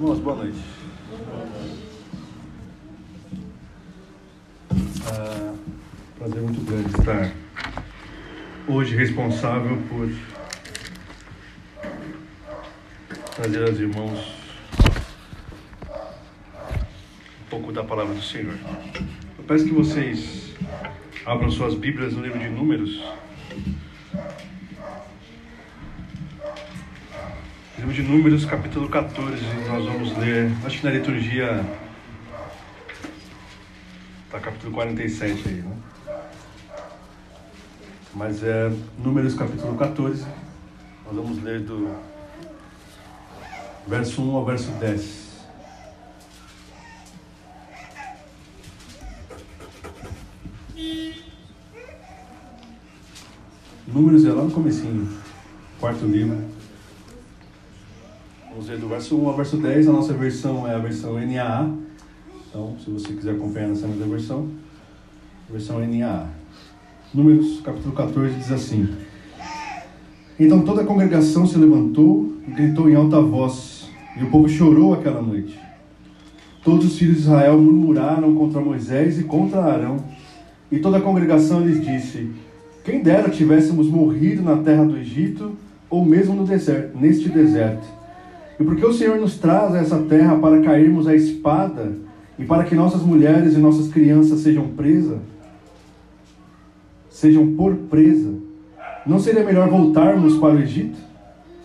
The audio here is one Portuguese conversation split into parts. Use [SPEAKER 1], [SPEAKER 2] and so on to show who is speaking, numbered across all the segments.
[SPEAKER 1] Irmãos, boa noite. Ah, prazer muito grande estar hoje responsável por trazer aos irmãos um pouco da palavra do Senhor. Eu peço que vocês abram suas Bíblias no livro de Números. Livro de Números, capítulo 14, nós vamos ler, acho que na liturgia está capítulo 47 aí, né? Mas é Números, capítulo 14, nós vamos ler do verso 1 ao verso 10. Números é lá no comecinho, quarto livro. Vamos ler do verso 1 ao verso 10. A nossa versão é a versão NAA. Então, se você quiser acompanhar nessa mesma versão, versão NAA. Números, capítulo 14, diz assim: Então toda a congregação se levantou e gritou em alta voz, e o povo chorou aquela noite. Todos os filhos de Israel murmuraram contra Moisés e contra Arão, e toda a congregação lhes disse: Quem dera tivéssemos morrido na terra do Egito, ou mesmo no deserto, neste deserto. E porque o Senhor nos traz a essa terra para cairmos à espada e para que nossas mulheres e nossas crianças sejam presas, sejam por presa, não seria melhor voltarmos para o Egito?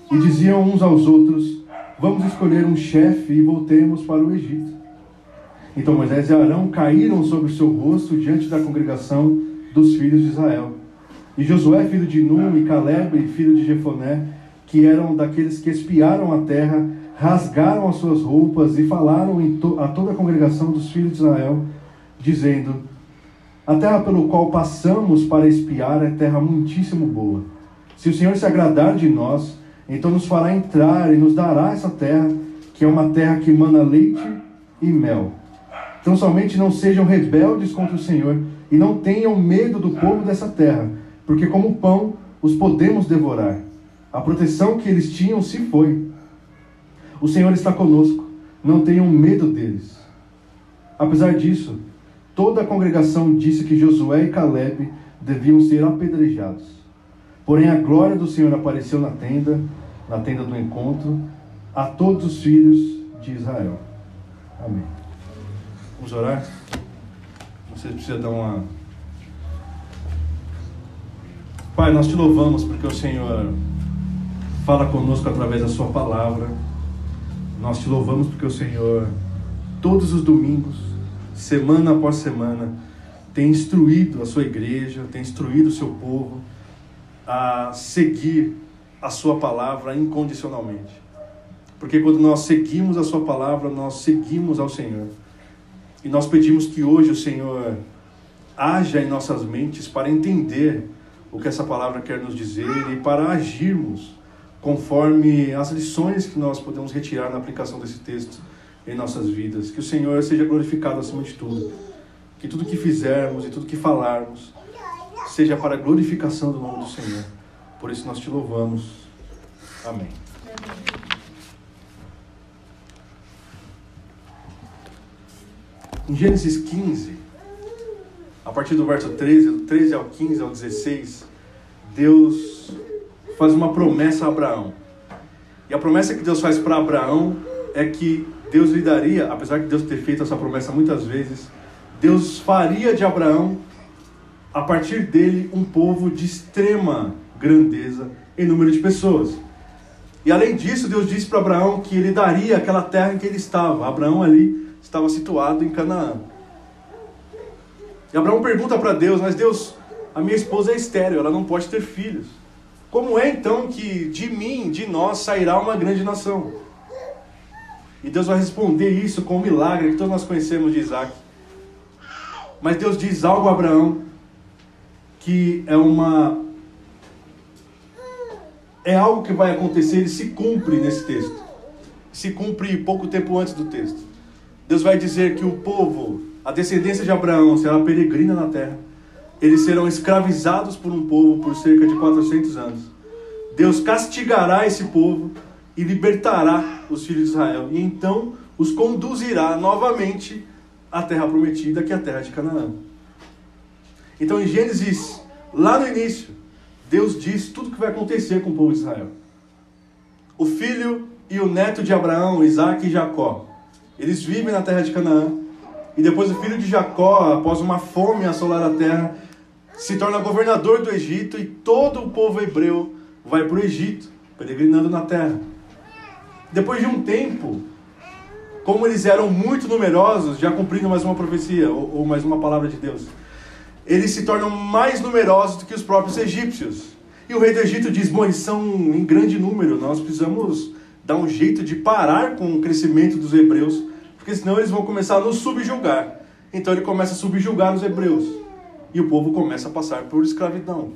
[SPEAKER 1] E diziam uns aos outros: Vamos escolher um chefe e voltemos para o Egito. Então Moisés e Arão caíram sobre o seu rosto diante da congregação dos filhos de Israel. E Josué, filho de Num, e Caleb, filho de Jefoné, que eram daqueles que espiaram a terra, rasgaram as suas roupas e falaram a toda a congregação dos filhos de Israel, dizendo: A terra pelo qual passamos para espiar é terra muitíssimo boa. Se o Senhor se agradar de nós, então nos fará entrar e nos dará essa terra, que é uma terra que mana leite e mel. Então somente não sejam rebeldes contra o Senhor e não tenham medo do povo dessa terra, porque como pão os podemos devorar. A proteção que eles tinham se foi. O Senhor está conosco, não tenham medo deles. Apesar disso, toda a congregação disse que Josué e Caleb deviam ser apedrejados. Porém, a glória do Senhor apareceu na tenda, na tenda do encontro, a todos os filhos de Israel. Amém. Vamos orar? Você precisa dar uma. Pai, nós te louvamos porque o Senhor fala conosco através da Sua palavra. Nós te louvamos porque o Senhor, todos os domingos, semana após semana, tem instruído a sua igreja, tem instruído o seu povo a seguir a Sua palavra incondicionalmente. Porque quando nós seguimos a Sua palavra, nós seguimos ao Senhor. E nós pedimos que hoje o Senhor haja em nossas mentes para entender o que essa palavra quer nos dizer e para agirmos conforme as lições que nós podemos retirar na aplicação desse texto em nossas vidas. Que o Senhor seja glorificado acima de tudo. Que tudo que fizermos e tudo que falarmos seja para a glorificação do nome do Senhor. Por isso nós te louvamos. Amém. Em Gênesis 15, a partir do verso 13, do 13 ao 15 ao 16, Deus faz uma promessa a Abraão. E a promessa que Deus faz para Abraão é que Deus lhe daria, apesar de Deus ter feito essa promessa muitas vezes, Deus faria de Abraão, a partir dele, um povo de extrema grandeza em número de pessoas. E além disso, Deus disse para Abraão que ele daria aquela terra em que ele estava. Abraão ali estava situado em Canaã. E Abraão pergunta para Deus: Mas Deus, a minha esposa é estéreo, ela não pode ter filhos. Como é então que de mim, de nós, sairá uma grande nação? E Deus vai responder isso com o um milagre que todos nós conhecemos de Isaac. Mas Deus diz algo a Abraão que é uma é algo que vai acontecer e se cumpre nesse texto. Se cumpre pouco tempo antes do texto. Deus vai dizer que o povo, a descendência de Abraão, será peregrina na terra. Eles serão escravizados por um povo por cerca de 400 anos. Deus castigará esse povo e libertará os filhos de Israel. E então os conduzirá novamente à terra prometida, que é a terra de Canaã. Então em Gênesis, lá no início, Deus diz tudo o que vai acontecer com o povo de Israel. O filho e o neto de Abraão, Isaac e Jacó, eles vivem na terra de Canaã. E depois o filho de Jacó, após uma fome assolar a terra, se torna governador do Egito e todo o povo hebreu vai para o Egito, peregrinando na terra. Depois de um tempo, como eles eram muito numerosos, já cumprindo mais uma profecia ou, ou mais uma palavra de Deus, eles se tornam mais numerosos do que os próprios egípcios. E o rei do Egito diz: Bom, eles são em grande número, nós precisamos dar um jeito de parar com o crescimento dos hebreus, porque senão eles vão começar a nos subjugar. Então ele começa a subjugar os hebreus. E o povo começa a passar por escravidão.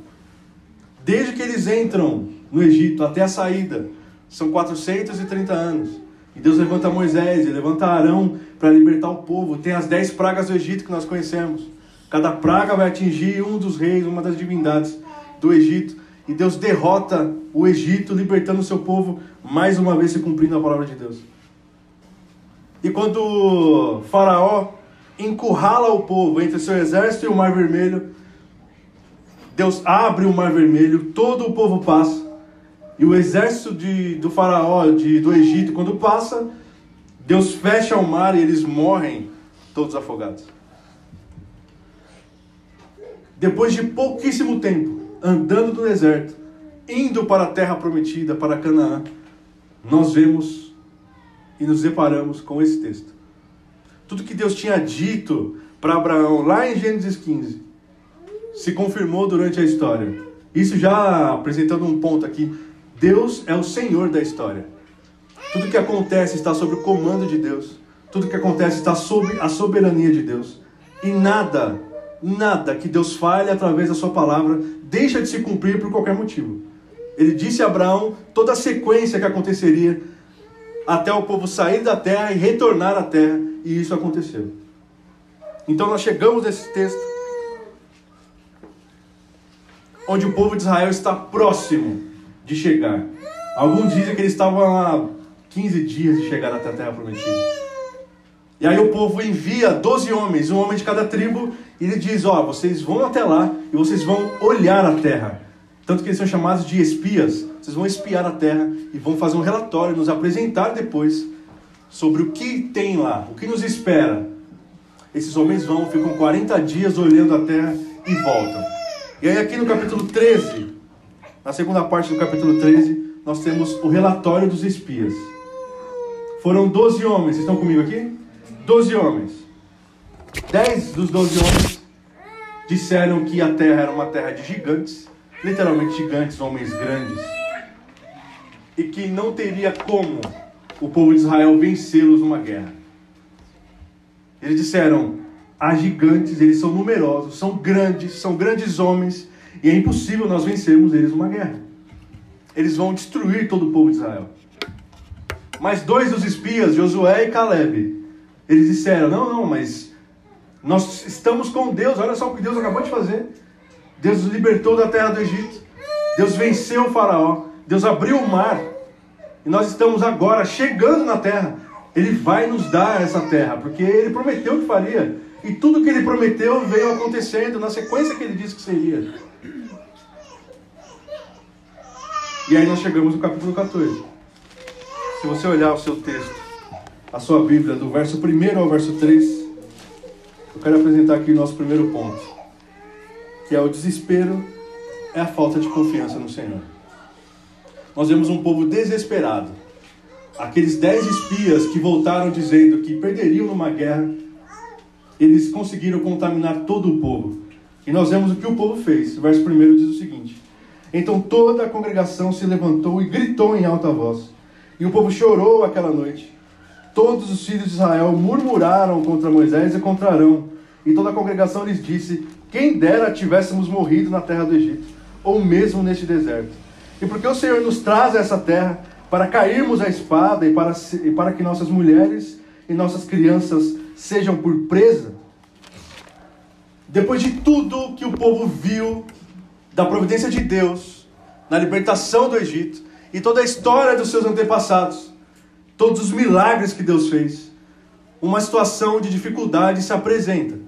[SPEAKER 1] Desde que eles entram no Egito até a saída, são 430 anos. E Deus levanta Moisés levanta Arão para libertar o povo. Tem as dez pragas do Egito que nós conhecemos. Cada praga vai atingir um dos reis, uma das divindades do Egito. E Deus derrota o Egito, libertando o seu povo, mais uma vez se cumprindo a palavra de Deus. E quando Faraó encurrala o povo entre seu exército e o Mar Vermelho, Deus abre o Mar Vermelho, todo o povo passa. E o exército de, do Faraó, de, do Egito, quando passa, Deus fecha o mar e eles morrem todos afogados. Depois de pouquíssimo tempo, andando no deserto, indo para a terra prometida, para Canaã, nós vemos e nos deparamos com esse texto. Tudo que Deus tinha dito para Abraão lá em Gênesis 15 se confirmou durante a história. Isso já apresentando um ponto aqui. Deus é o Senhor da história. Tudo que acontece está sob o comando de Deus. Tudo que acontece está sob a soberania de Deus. E nada nada que Deus fale através da sua palavra deixa de se cumprir por qualquer motivo. Ele disse a Abraão toda a sequência que aconteceria até o povo sair da terra e retornar à terra, e isso aconteceu. Então nós chegamos nesse texto onde o povo de Israel está próximo de chegar. Alguns dizem que eles estavam há 15 dias de chegar até a terra prometida. E aí o povo envia 12 homens, um homem de cada tribo, e ele diz: Ó, oh, vocês vão até lá e vocês vão olhar a terra. Tanto que eles são chamados de espias. Vocês vão espiar a terra e vão fazer um relatório, nos apresentar depois sobre o que tem lá, o que nos espera. Esses homens vão, ficam 40 dias olhando a terra e voltam. E aí, aqui no capítulo 13, na segunda parte do capítulo 13, nós temos o relatório dos espias. Foram 12 homens, estão comigo aqui? 12 homens. Dez dos 12 homens disseram que a terra era uma terra de gigantes, literalmente gigantes, homens grandes, e que não teria como o povo de Israel vencê-los numa guerra. Eles disseram: há gigantes, eles são numerosos, são grandes, são grandes homens, e é impossível nós vencermos eles numa guerra. Eles vão destruir todo o povo de Israel. Mas dois dos espias, Josué e Caleb, eles disseram: não, não, mas nós estamos com Deus, olha só o que Deus acabou de fazer. Deus nos libertou da terra do Egito, Deus venceu o Faraó, Deus abriu o mar, e nós estamos agora chegando na terra. Ele vai nos dar essa terra, porque ele prometeu que faria, e tudo que ele prometeu veio acontecendo na sequência que ele disse que seria. E aí nós chegamos no capítulo 14. Se você olhar o seu texto, a sua Bíblia, do verso 1 ao verso 3, eu quero apresentar aqui o nosso primeiro ponto, que é o desespero, é a falta de confiança no Senhor. Nós vemos um povo desesperado. Aqueles dez espias que voltaram dizendo que perderiam numa guerra, eles conseguiram contaminar todo o povo. E nós vemos o que o povo fez. O verso 1 diz o seguinte: Então toda a congregação se levantou e gritou em alta voz. E o povo chorou aquela noite todos os filhos de Israel murmuraram contra Moisés e contra Arão. E toda a congregação lhes disse: Quem dera tivéssemos morrido na terra do Egito, ou mesmo neste deserto. E porque o Senhor nos traz a essa terra para cairmos a espada e para, e para que nossas mulheres e nossas crianças sejam por presa? Depois de tudo que o povo viu da providência de Deus na libertação do Egito, e toda a história dos seus antepassados, todos os milagres que Deus fez, uma situação de dificuldade se apresenta.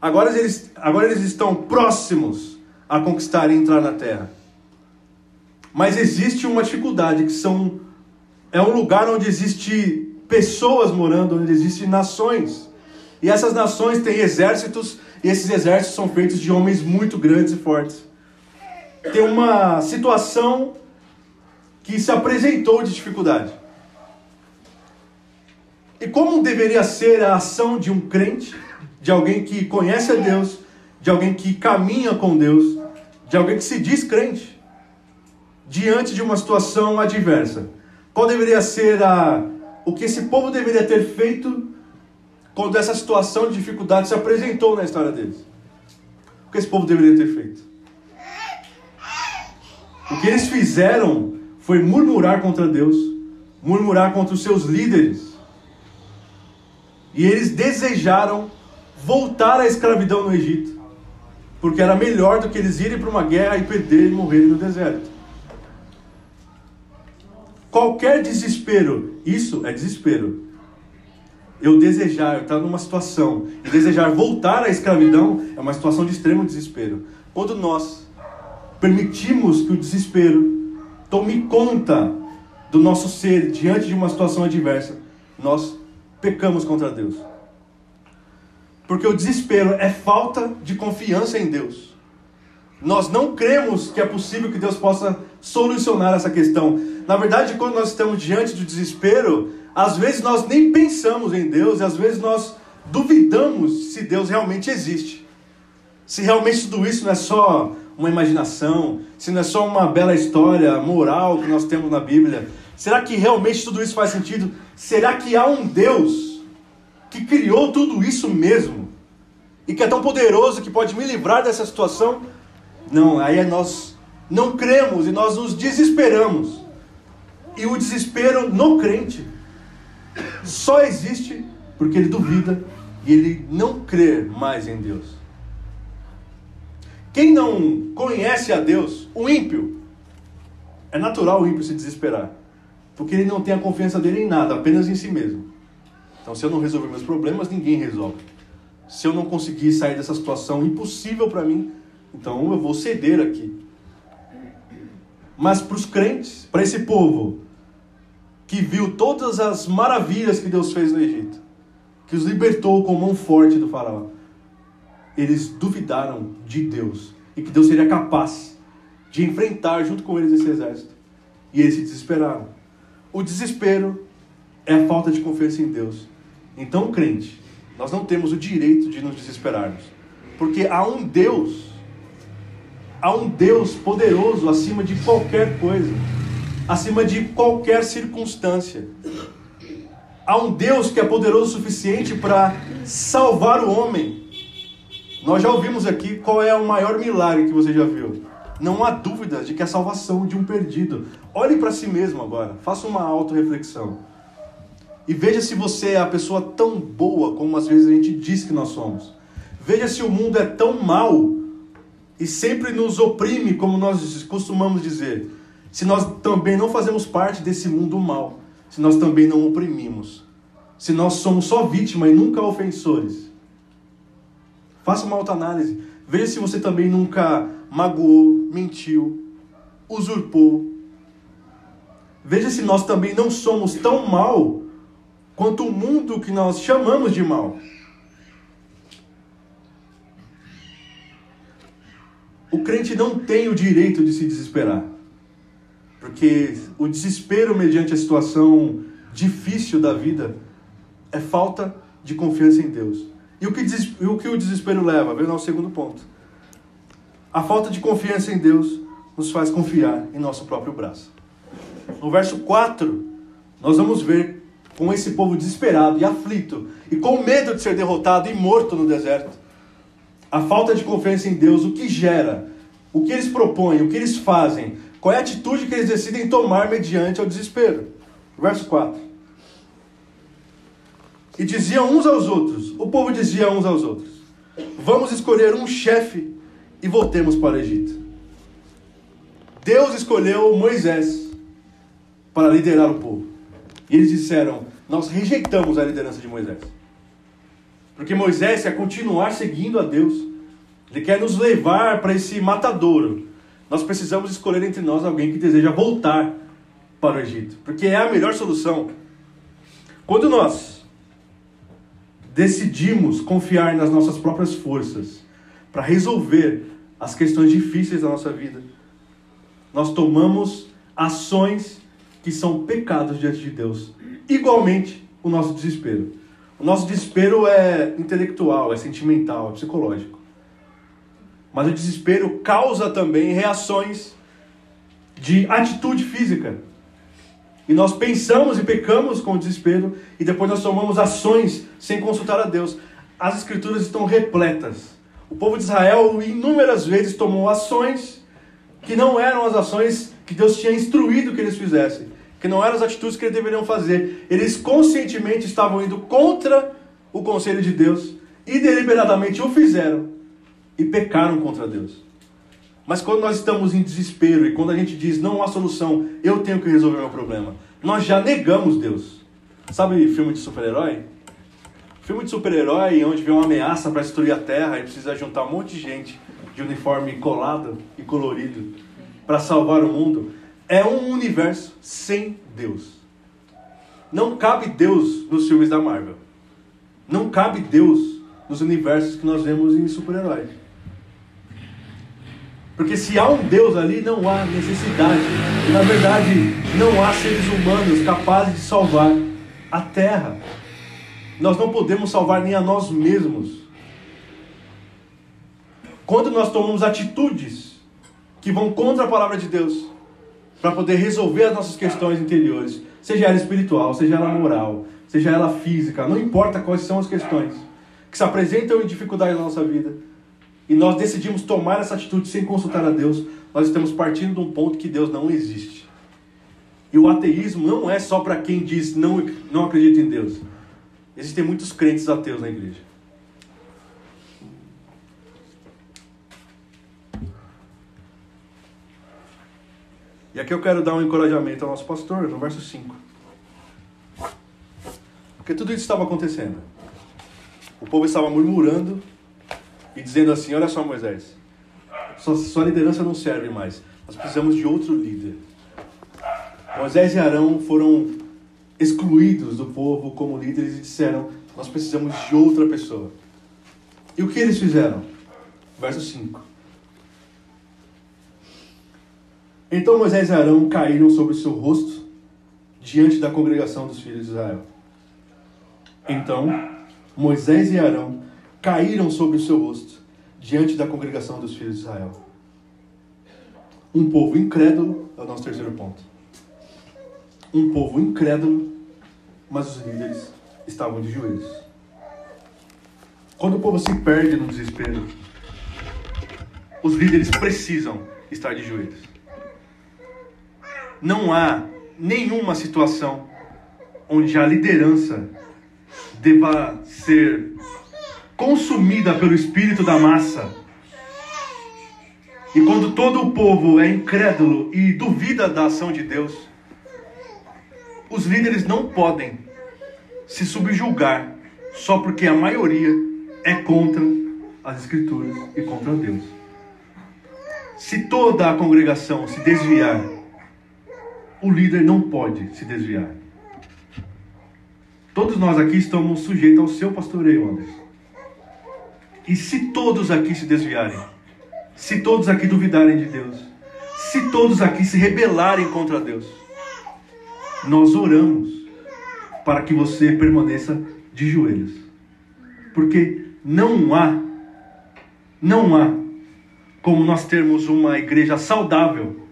[SPEAKER 1] Agora eles, agora eles estão próximos a conquistar e entrar na terra. Mas existe uma dificuldade que são é um lugar onde existe pessoas morando, onde existem nações. E essas nações têm exércitos, e esses exércitos são feitos de homens muito grandes e fortes. Tem uma situação que se apresentou de dificuldade. E como deveria ser a ação de um crente, de alguém que conhece a Deus, de alguém que caminha com Deus, de alguém que se diz crente, diante de uma situação adversa? Qual deveria ser a, o que esse povo deveria ter feito quando essa situação de dificuldade se apresentou na história deles? O que esse povo deveria ter feito? O que eles fizeram foi murmurar contra Deus, murmurar contra os seus líderes. E eles desejaram voltar à escravidão no Egito, porque era melhor do que eles irem para uma guerra e perderem e morrerem no deserto. Qualquer desespero, isso é desespero. Eu desejar, estar numa situação e desejar voltar à escravidão é uma situação de extremo desespero. Quando nós permitimos que o desespero tome conta do nosso ser diante de uma situação adversa, nós pecamos contra Deus. Porque o desespero é falta de confiança em Deus. Nós não cremos que é possível que Deus possa solucionar essa questão. Na verdade, quando nós estamos diante do desespero, às vezes nós nem pensamos em Deus, e às vezes nós duvidamos se Deus realmente existe. Se realmente tudo isso não é só uma imaginação, se não é só uma bela história moral que nós temos na Bíblia. Será que realmente tudo isso faz sentido? Será que há um Deus que criou tudo isso mesmo? E que é tão poderoso que pode me livrar dessa situação? Não, aí é nós não cremos e nós nos desesperamos. E o desespero no crente só existe porque ele duvida e ele não crê mais em Deus. Quem não conhece a Deus, o ímpio, é natural o ímpio se desesperar, porque ele não tem a confiança dele em nada, apenas em si mesmo. Então, se eu não resolver meus problemas, ninguém resolve. Se eu não conseguir sair dessa situação impossível para mim, então eu vou ceder aqui. Mas para os crentes, para esse povo que viu todas as maravilhas que Deus fez no Egito, que os libertou com mão forte do faraó, eles duvidaram de Deus e que Deus seria capaz de enfrentar junto com eles esse exército. E eles se desesperaram. O desespero é a falta de confiança em Deus. Então, crente, nós não temos o direito de nos desesperarmos, porque há um Deus Há um Deus poderoso acima de qualquer coisa, acima de qualquer circunstância. Há um Deus que é poderoso o suficiente para salvar o homem. Nós já ouvimos aqui qual é o maior milagre que você já viu. Não há dúvida de que é a salvação de um perdido. Olhe para si mesmo agora, faça uma autorreflexão. E veja se você é a pessoa tão boa como às vezes a gente diz que nós somos. Veja se o mundo é tão mau e sempre nos oprime, como nós costumamos dizer, se nós também não fazemos parte desse mundo mal, se nós também não oprimimos, se nós somos só vítima e nunca ofensores. Faça uma autoanálise. Veja se você também nunca magoou, mentiu, usurpou. Veja se nós também não somos tão mal quanto o mundo que nós chamamos de mal. O crente não tem o direito de se desesperar. Porque o desespero mediante a situação difícil da vida é falta de confiança em Deus. E o que, e o, que o desespero leva? Vem ao segundo ponto. A falta de confiança em Deus nos faz confiar em nosso próprio braço. No verso 4, nós vamos ver com esse povo desesperado e aflito e com medo de ser derrotado e morto no deserto a falta de confiança em Deus, o que gera, o que eles propõem, o que eles fazem, qual é a atitude que eles decidem tomar mediante o desespero. Verso 4. E diziam uns aos outros, o povo dizia uns aos outros: Vamos escolher um chefe e voltemos para o Egito. Deus escolheu Moisés para liderar o povo. E eles disseram: Nós rejeitamos a liderança de Moisés. Porque Moisés quer continuar seguindo a Deus. Ele quer nos levar para esse matadouro. Nós precisamos escolher entre nós alguém que deseja voltar para o Egito. Porque é a melhor solução. Quando nós decidimos confiar nas nossas próprias forças para resolver as questões difíceis da nossa vida, nós tomamos ações que são pecados diante de Deus. Igualmente, o nosso desespero. O nosso desespero é intelectual, é sentimental, é psicológico. Mas o desespero causa também reações de atitude física. E nós pensamos e pecamos com o desespero e depois nós tomamos ações sem consultar a Deus. As escrituras estão repletas. O povo de Israel inúmeras vezes tomou ações que não eram as ações que Deus tinha instruído que eles fizessem, que não eram as atitudes que eles deveriam fazer. Eles conscientemente estavam indo contra o conselho de Deus e deliberadamente o fizeram e pecaram contra Deus. Mas quando nós estamos em desespero e quando a gente diz não há solução, eu tenho que resolver meu problema, nós já negamos Deus. Sabe filme de super-herói? Filme de super-herói onde vem uma ameaça para destruir a Terra e precisa juntar um monte de gente de uniforme colado e colorido para salvar o mundo, é um universo sem Deus. Não cabe Deus nos filmes da Marvel. Não cabe Deus nos universos que nós vemos em super-heróis. Porque se há um Deus ali, não há necessidade. E, na verdade, não há seres humanos capazes de salvar a terra. Nós não podemos salvar nem a nós mesmos. Quando nós tomamos atitudes que vão contra a palavra de Deus, para poder resolver as nossas questões interiores, seja ela espiritual, seja ela moral, seja ela física, não importa quais são as questões que se apresentam em dificuldade na nossa vida, e nós decidimos tomar essa atitude sem consultar a Deus, nós estamos partindo de um ponto que Deus não existe. E o ateísmo não é só para quem diz não, não acredita em Deus. Existem muitos crentes ateus na igreja. E aqui eu quero dar um encorajamento ao nosso pastor, no verso 5. Porque tudo isso estava acontecendo. O povo estava murmurando e dizendo assim: Olha só, Moisés, sua, sua liderança não serve mais. Nós precisamos de outro líder. Moisés e Arão foram excluídos do povo como líderes e disseram: Nós precisamos de outra pessoa. E o que eles fizeram? Verso 5. Então Moisés e Arão caíram sobre o seu rosto diante da congregação dos filhos de Israel. Então Moisés e Arão caíram sobre o seu rosto diante da congregação dos filhos de Israel. Um povo incrédulo é o nosso terceiro ponto. Um povo incrédulo, mas os líderes estavam de joelhos. Quando o povo se perde no desespero, os líderes precisam estar de joelhos não há nenhuma situação onde a liderança deva ser consumida pelo espírito da massa. E quando todo o povo é incrédulo e duvida da ação de Deus, os líderes não podem se subjugar só porque a maioria é contra as Escrituras e contra Deus. Se toda a congregação se desviar o líder não pode se desviar. Todos nós aqui estamos sujeitos ao seu pastoreio, Anderson. E se todos aqui se desviarem, se todos aqui duvidarem de Deus, se todos aqui se rebelarem contra Deus, nós oramos para que você permaneça de joelhos. Porque não há, não há como nós termos uma igreja saudável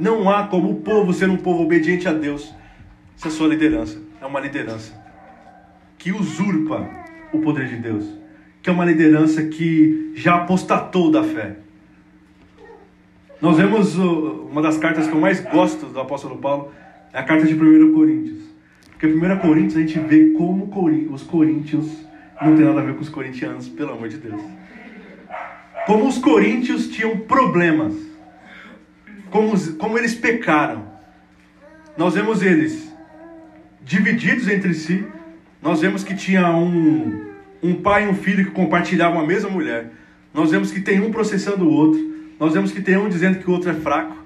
[SPEAKER 1] não há como o povo ser um povo obediente a Deus se a sua liderança é uma liderança que usurpa o poder de Deus, que é uma liderança que já apostatou da fé. Nós vemos uma das cartas que eu mais gosto do apóstolo Paulo, é a carta de 1 Coríntios. Porque 1 Coríntios a gente vê como os coríntios não tem nada a ver com os corintianos, pelo amor de Deus. Como os coríntios tinham problemas como, como eles pecaram. Nós vemos eles divididos entre si. Nós vemos que tinha um, um pai e um filho que compartilhavam a mesma mulher. Nós vemos que tem um processando o outro. Nós vemos que tem um dizendo que o outro é fraco.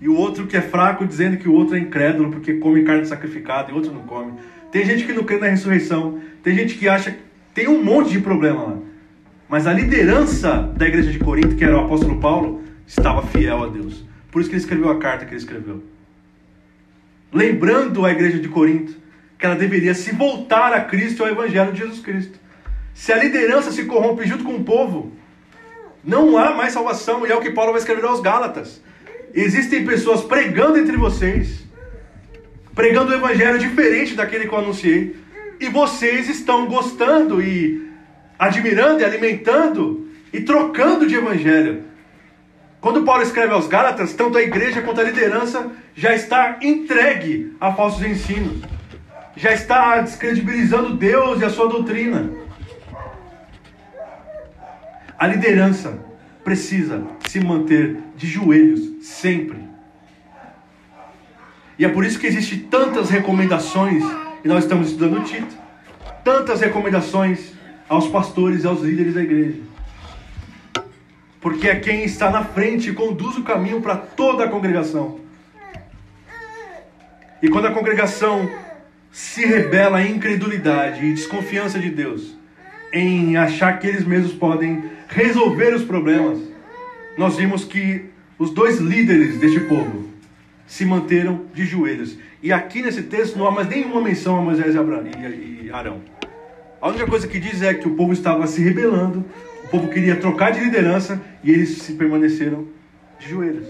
[SPEAKER 1] E o outro que é fraco dizendo que o outro é incrédulo porque come carne sacrificada e o outro não come. Tem gente que não crê na ressurreição. Tem gente que acha. Tem um monte de problema lá. Mas a liderança da igreja de Corinto, que era o apóstolo Paulo, estava fiel a Deus. Por isso que ele escreveu a carta que ele escreveu. Lembrando a igreja de Corinto que ela deveria se voltar a Cristo e ao Evangelho de Jesus Cristo. Se a liderança se corrompe junto com o povo, não há mais salvação, e é o que Paulo vai escrever aos Gálatas. Existem pessoas pregando entre vocês, pregando o evangelho diferente daquele que eu anunciei, e vocês estão gostando e admirando e alimentando e trocando de evangelho. Quando Paulo escreve aos Gálatas, tanto a igreja quanto a liderança já está entregue a falsos ensinos, já está descredibilizando Deus e a sua doutrina. A liderança precisa se manter de joelhos sempre. E é por isso que existem tantas recomendações, e nós estamos estudando o Tito, tantas recomendações aos pastores e aos líderes da igreja. Porque é quem está na frente e conduz o caminho para toda a congregação. E quando a congregação se rebela em incredulidade e desconfiança de Deus, em achar que eles mesmos podem resolver os problemas, nós vimos que os dois líderes deste povo se manteram de joelhos. E aqui nesse texto não há mais nenhuma menção a Moisés e Arão. A única coisa que diz é que o povo estava se rebelando, o povo queria trocar de liderança e eles se permaneceram de joelhos.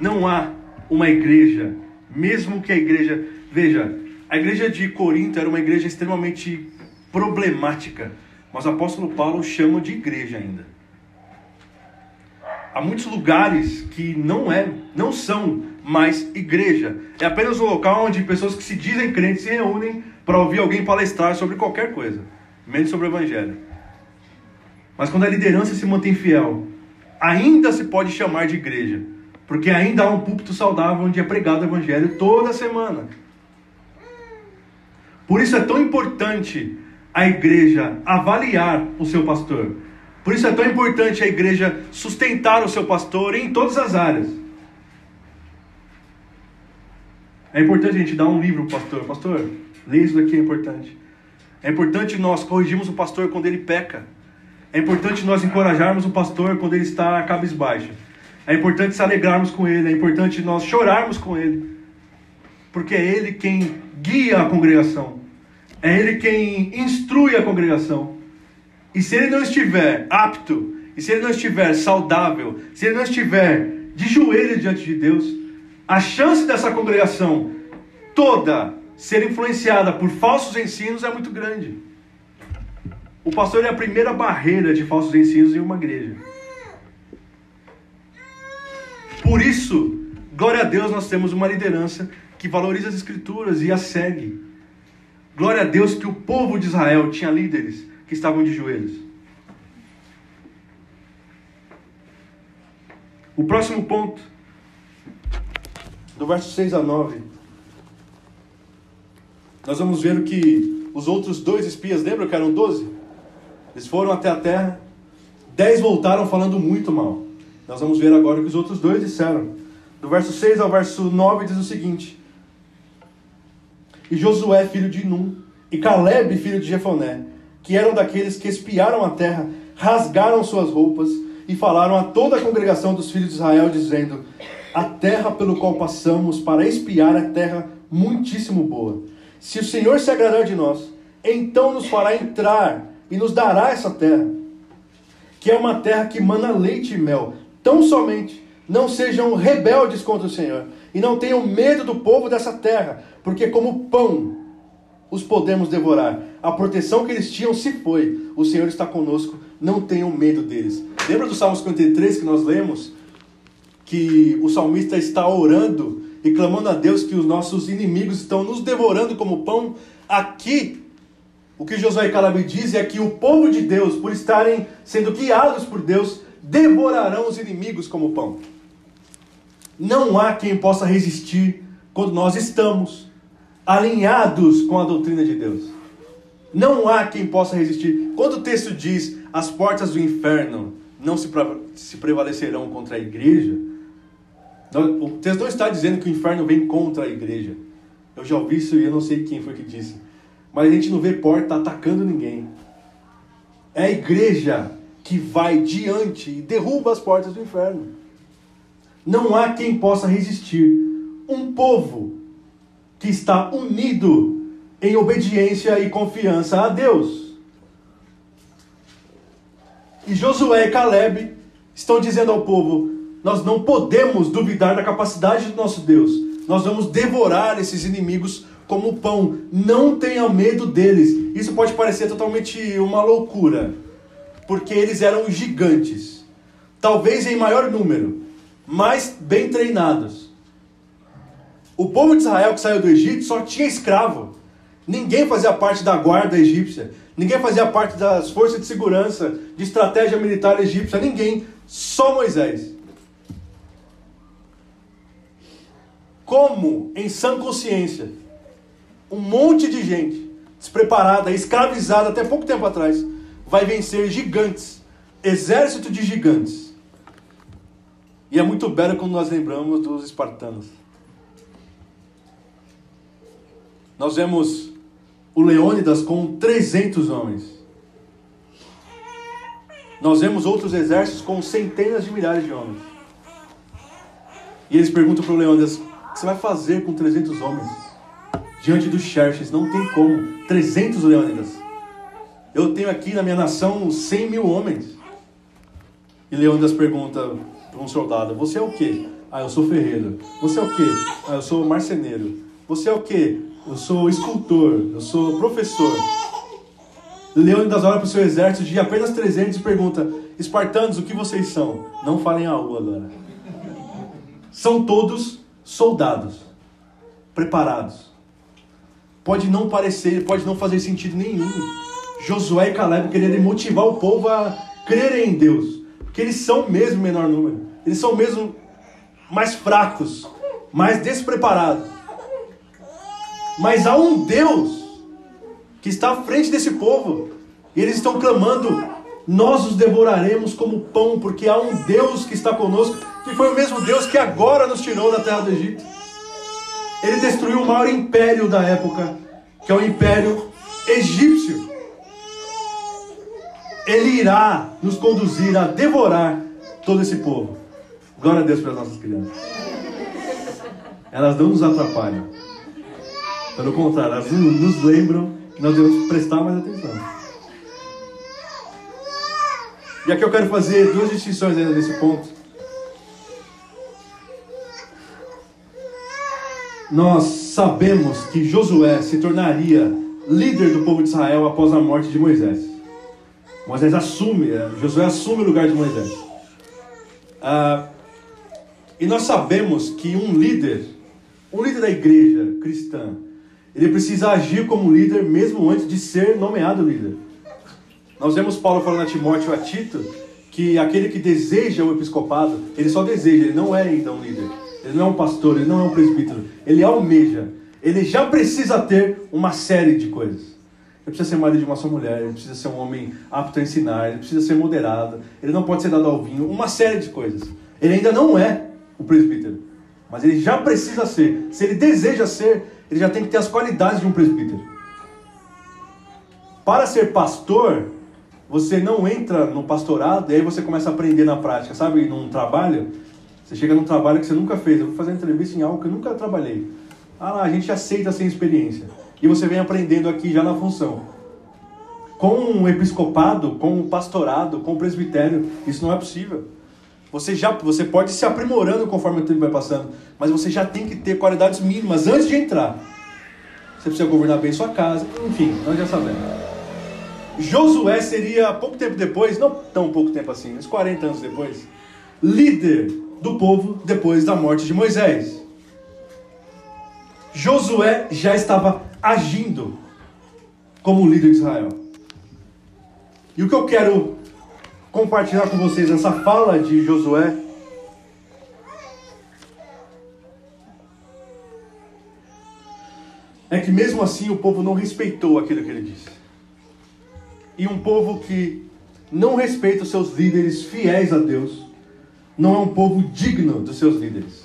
[SPEAKER 1] Não há uma igreja, mesmo que a igreja. Veja, a igreja de Corinto era uma igreja extremamente problemática, mas o apóstolo Paulo chama de igreja ainda. Há muitos lugares que não é, não são mais igreja. É apenas um local onde pessoas que se dizem crentes se reúnem para ouvir alguém palestrar sobre qualquer coisa, menos sobre o evangelho. Mas quando a liderança se mantém fiel, ainda se pode chamar de igreja, porque ainda há um púlpito saudável onde é pregado o evangelho toda semana. Por isso é tão importante a igreja avaliar o seu pastor. Por isso é tão importante a igreja sustentar o seu pastor em todas as áreas. É importante a gente dar um livro para o pastor. Pastor, lê isso daqui, é importante. É importante nós corrigirmos o pastor quando ele peca. É importante nós encorajarmos o pastor ele está cabisbaixo. É importante se alegrarmos com ele. É importante nós chorarmos com ele. Porque é ele quem guia a congregação. É Ele quem instrui a congregação. E se ele não estiver apto, e se ele não estiver saudável, se ele não estiver de joelho diante de Deus, a chance dessa congregação toda ser influenciada por falsos ensinos é muito grande. O pastor é a primeira barreira de falsos ensinos em uma igreja. Por isso, glória a Deus, nós temos uma liderança que valoriza as escrituras e as segue. Glória a Deus que o povo de Israel tinha líderes que estavam de joelhos. O próximo ponto, do verso 6 a 9, nós vamos ver que os outros dois espias, lembram que eram 12? Eles foram até a terra, dez voltaram falando muito mal. Nós vamos ver agora o que os outros dois disseram. Do verso 6 ao verso 9 diz o seguinte: e Josué, filho de Num, e Caleb, filho de Jefoné, que eram daqueles que espiaram a terra, rasgaram suas roupas e falaram a toda a congregação dos filhos de Israel, dizendo: A terra pelo qual passamos para espiar é terra muitíssimo boa. Se o Senhor se agradar de nós, então nos fará entrar e nos dará essa terra, que é uma terra que mana leite e mel. Tão somente não sejam rebeldes contra o Senhor e não tenham medo do povo dessa terra, porque como pão os podemos devorar. A proteção que eles tinham se foi. O Senhor está conosco, não tenham medo deles. Lembra do Salmo 53 que nós lemos? Que o salmista está orando e clamando a Deus que os nossos inimigos estão nos devorando como pão. Aqui, o que Josué e Caleb diz é que o povo de Deus, por estarem sendo guiados por Deus, devorarão os inimigos como pão. Não há quem possa resistir quando nós estamos alinhados com a doutrina de Deus. Não há quem possa resistir. Quando o texto diz as portas do inferno não se, se prevalecerão contra a igreja, o texto não está dizendo que o inferno vem contra a igreja. Eu já ouvi isso e eu não sei quem foi que disse. Mas a gente não vê porta atacando ninguém. É a igreja que vai diante e derruba as portas do inferno. Não há quem possa resistir um povo que está unido em obediência e confiança a Deus. E Josué e Caleb estão dizendo ao povo: nós não podemos duvidar da capacidade do nosso Deus. Nós vamos devorar esses inimigos como pão. Não tenha medo deles. Isso pode parecer totalmente uma loucura, porque eles eram gigantes, talvez em maior número, mas bem treinados. O povo de Israel que saiu do Egito só tinha escravo. Ninguém fazia parte da guarda egípcia. Ninguém fazia parte das forças de segurança, de estratégia militar egípcia. Ninguém. Só Moisés. Como, em sã consciência, um monte de gente despreparada, escravizada até pouco tempo atrás, vai vencer gigantes, exército de gigantes. E é muito belo quando nós lembramos dos espartanos. nós vemos o Leônidas com 300 homens. Nós vemos outros exércitos com centenas de milhares de homens. E eles perguntam para o Leônidas: o que você vai fazer com 300 homens? Diante dos Xerxes, não tem como. 300 Leônidas. Eu tenho aqui na minha nação 100 mil homens. E Leônidas pergunta para um soldado: Você é o quê? Ah, eu sou ferreiro. Você é o quê? Ah, eu sou marceneiro. Você é o quê? eu sou escultor, eu sou professor. Leônidas olha para o seu exército de apenas 300 e pergunta: Espartanos, o que vocês são? Não falem a agora. São todos soldados, preparados. Pode não parecer, pode não fazer sentido nenhum. Josué e Caleb quererem motivar o povo a crerem em Deus, porque eles são mesmo menor número, eles são mesmo mais fracos, mais despreparados. Mas há um Deus que está à frente desse povo. E eles estão clamando: Nós os devoraremos como pão, porque há um Deus que está conosco, que foi o mesmo Deus que agora nos tirou da terra do Egito. Ele destruiu o maior império da época, que é o império egípcio. Ele irá nos conduzir a devorar todo esse povo. Glória a Deus para as nossas crianças. Elas não nos atrapalham. Pelo contrário, elas nos lembram que nós devemos prestar mais atenção. E aqui eu quero fazer duas distinções ainda nesse ponto. Nós sabemos que Josué se tornaria líder do povo de Israel após a morte de Moisés. Moisés assume, é, Josué assume o lugar de Moisés. Ah, e nós sabemos que um líder, um líder da igreja cristã, ele precisa agir como líder mesmo antes de ser nomeado líder. Nós vemos Paulo falando a Timóteo a Tito que aquele que deseja o episcopado, ele só deseja, ele não é ainda um líder. Ele não é um pastor, ele não é um presbítero. Ele almeja. Ele já precisa ter uma série de coisas. Ele precisa ser marido de uma só mulher, ele precisa ser um homem apto a ensinar, ele precisa ser moderado, ele não pode ser dado ao vinho, uma série de coisas. Ele ainda não é o presbítero, mas ele já precisa ser. Se ele deseja ser, ele já tem que ter as qualidades de um presbítero. Para ser pastor, você não entra no pastorado e aí você começa a aprender na prática, sabe? Num trabalho, você chega num trabalho que você nunca fez. Eu vou fazer entrevista em algo que eu nunca trabalhei. Ah lá, a gente aceita sem experiência. E você vem aprendendo aqui já na função. Com um episcopado, com um pastorado, com um presbitério, isso não é possível. Você já você pode se aprimorando conforme o tempo vai passando, mas você já tem que ter qualidades mínimas antes de entrar. Você precisa governar bem sua casa, enfim, nós já sabemos. Josué seria pouco tempo depois, não tão pouco tempo assim, uns 40 anos depois, líder do povo depois da morte de Moisés. Josué já estava agindo como líder de Israel. E o que eu quero compartilhar com vocês nessa fala de Josué é que mesmo assim o povo não respeitou aquilo que ele disse. E um povo que não respeita os seus líderes fiéis a Deus não é um povo digno dos seus líderes.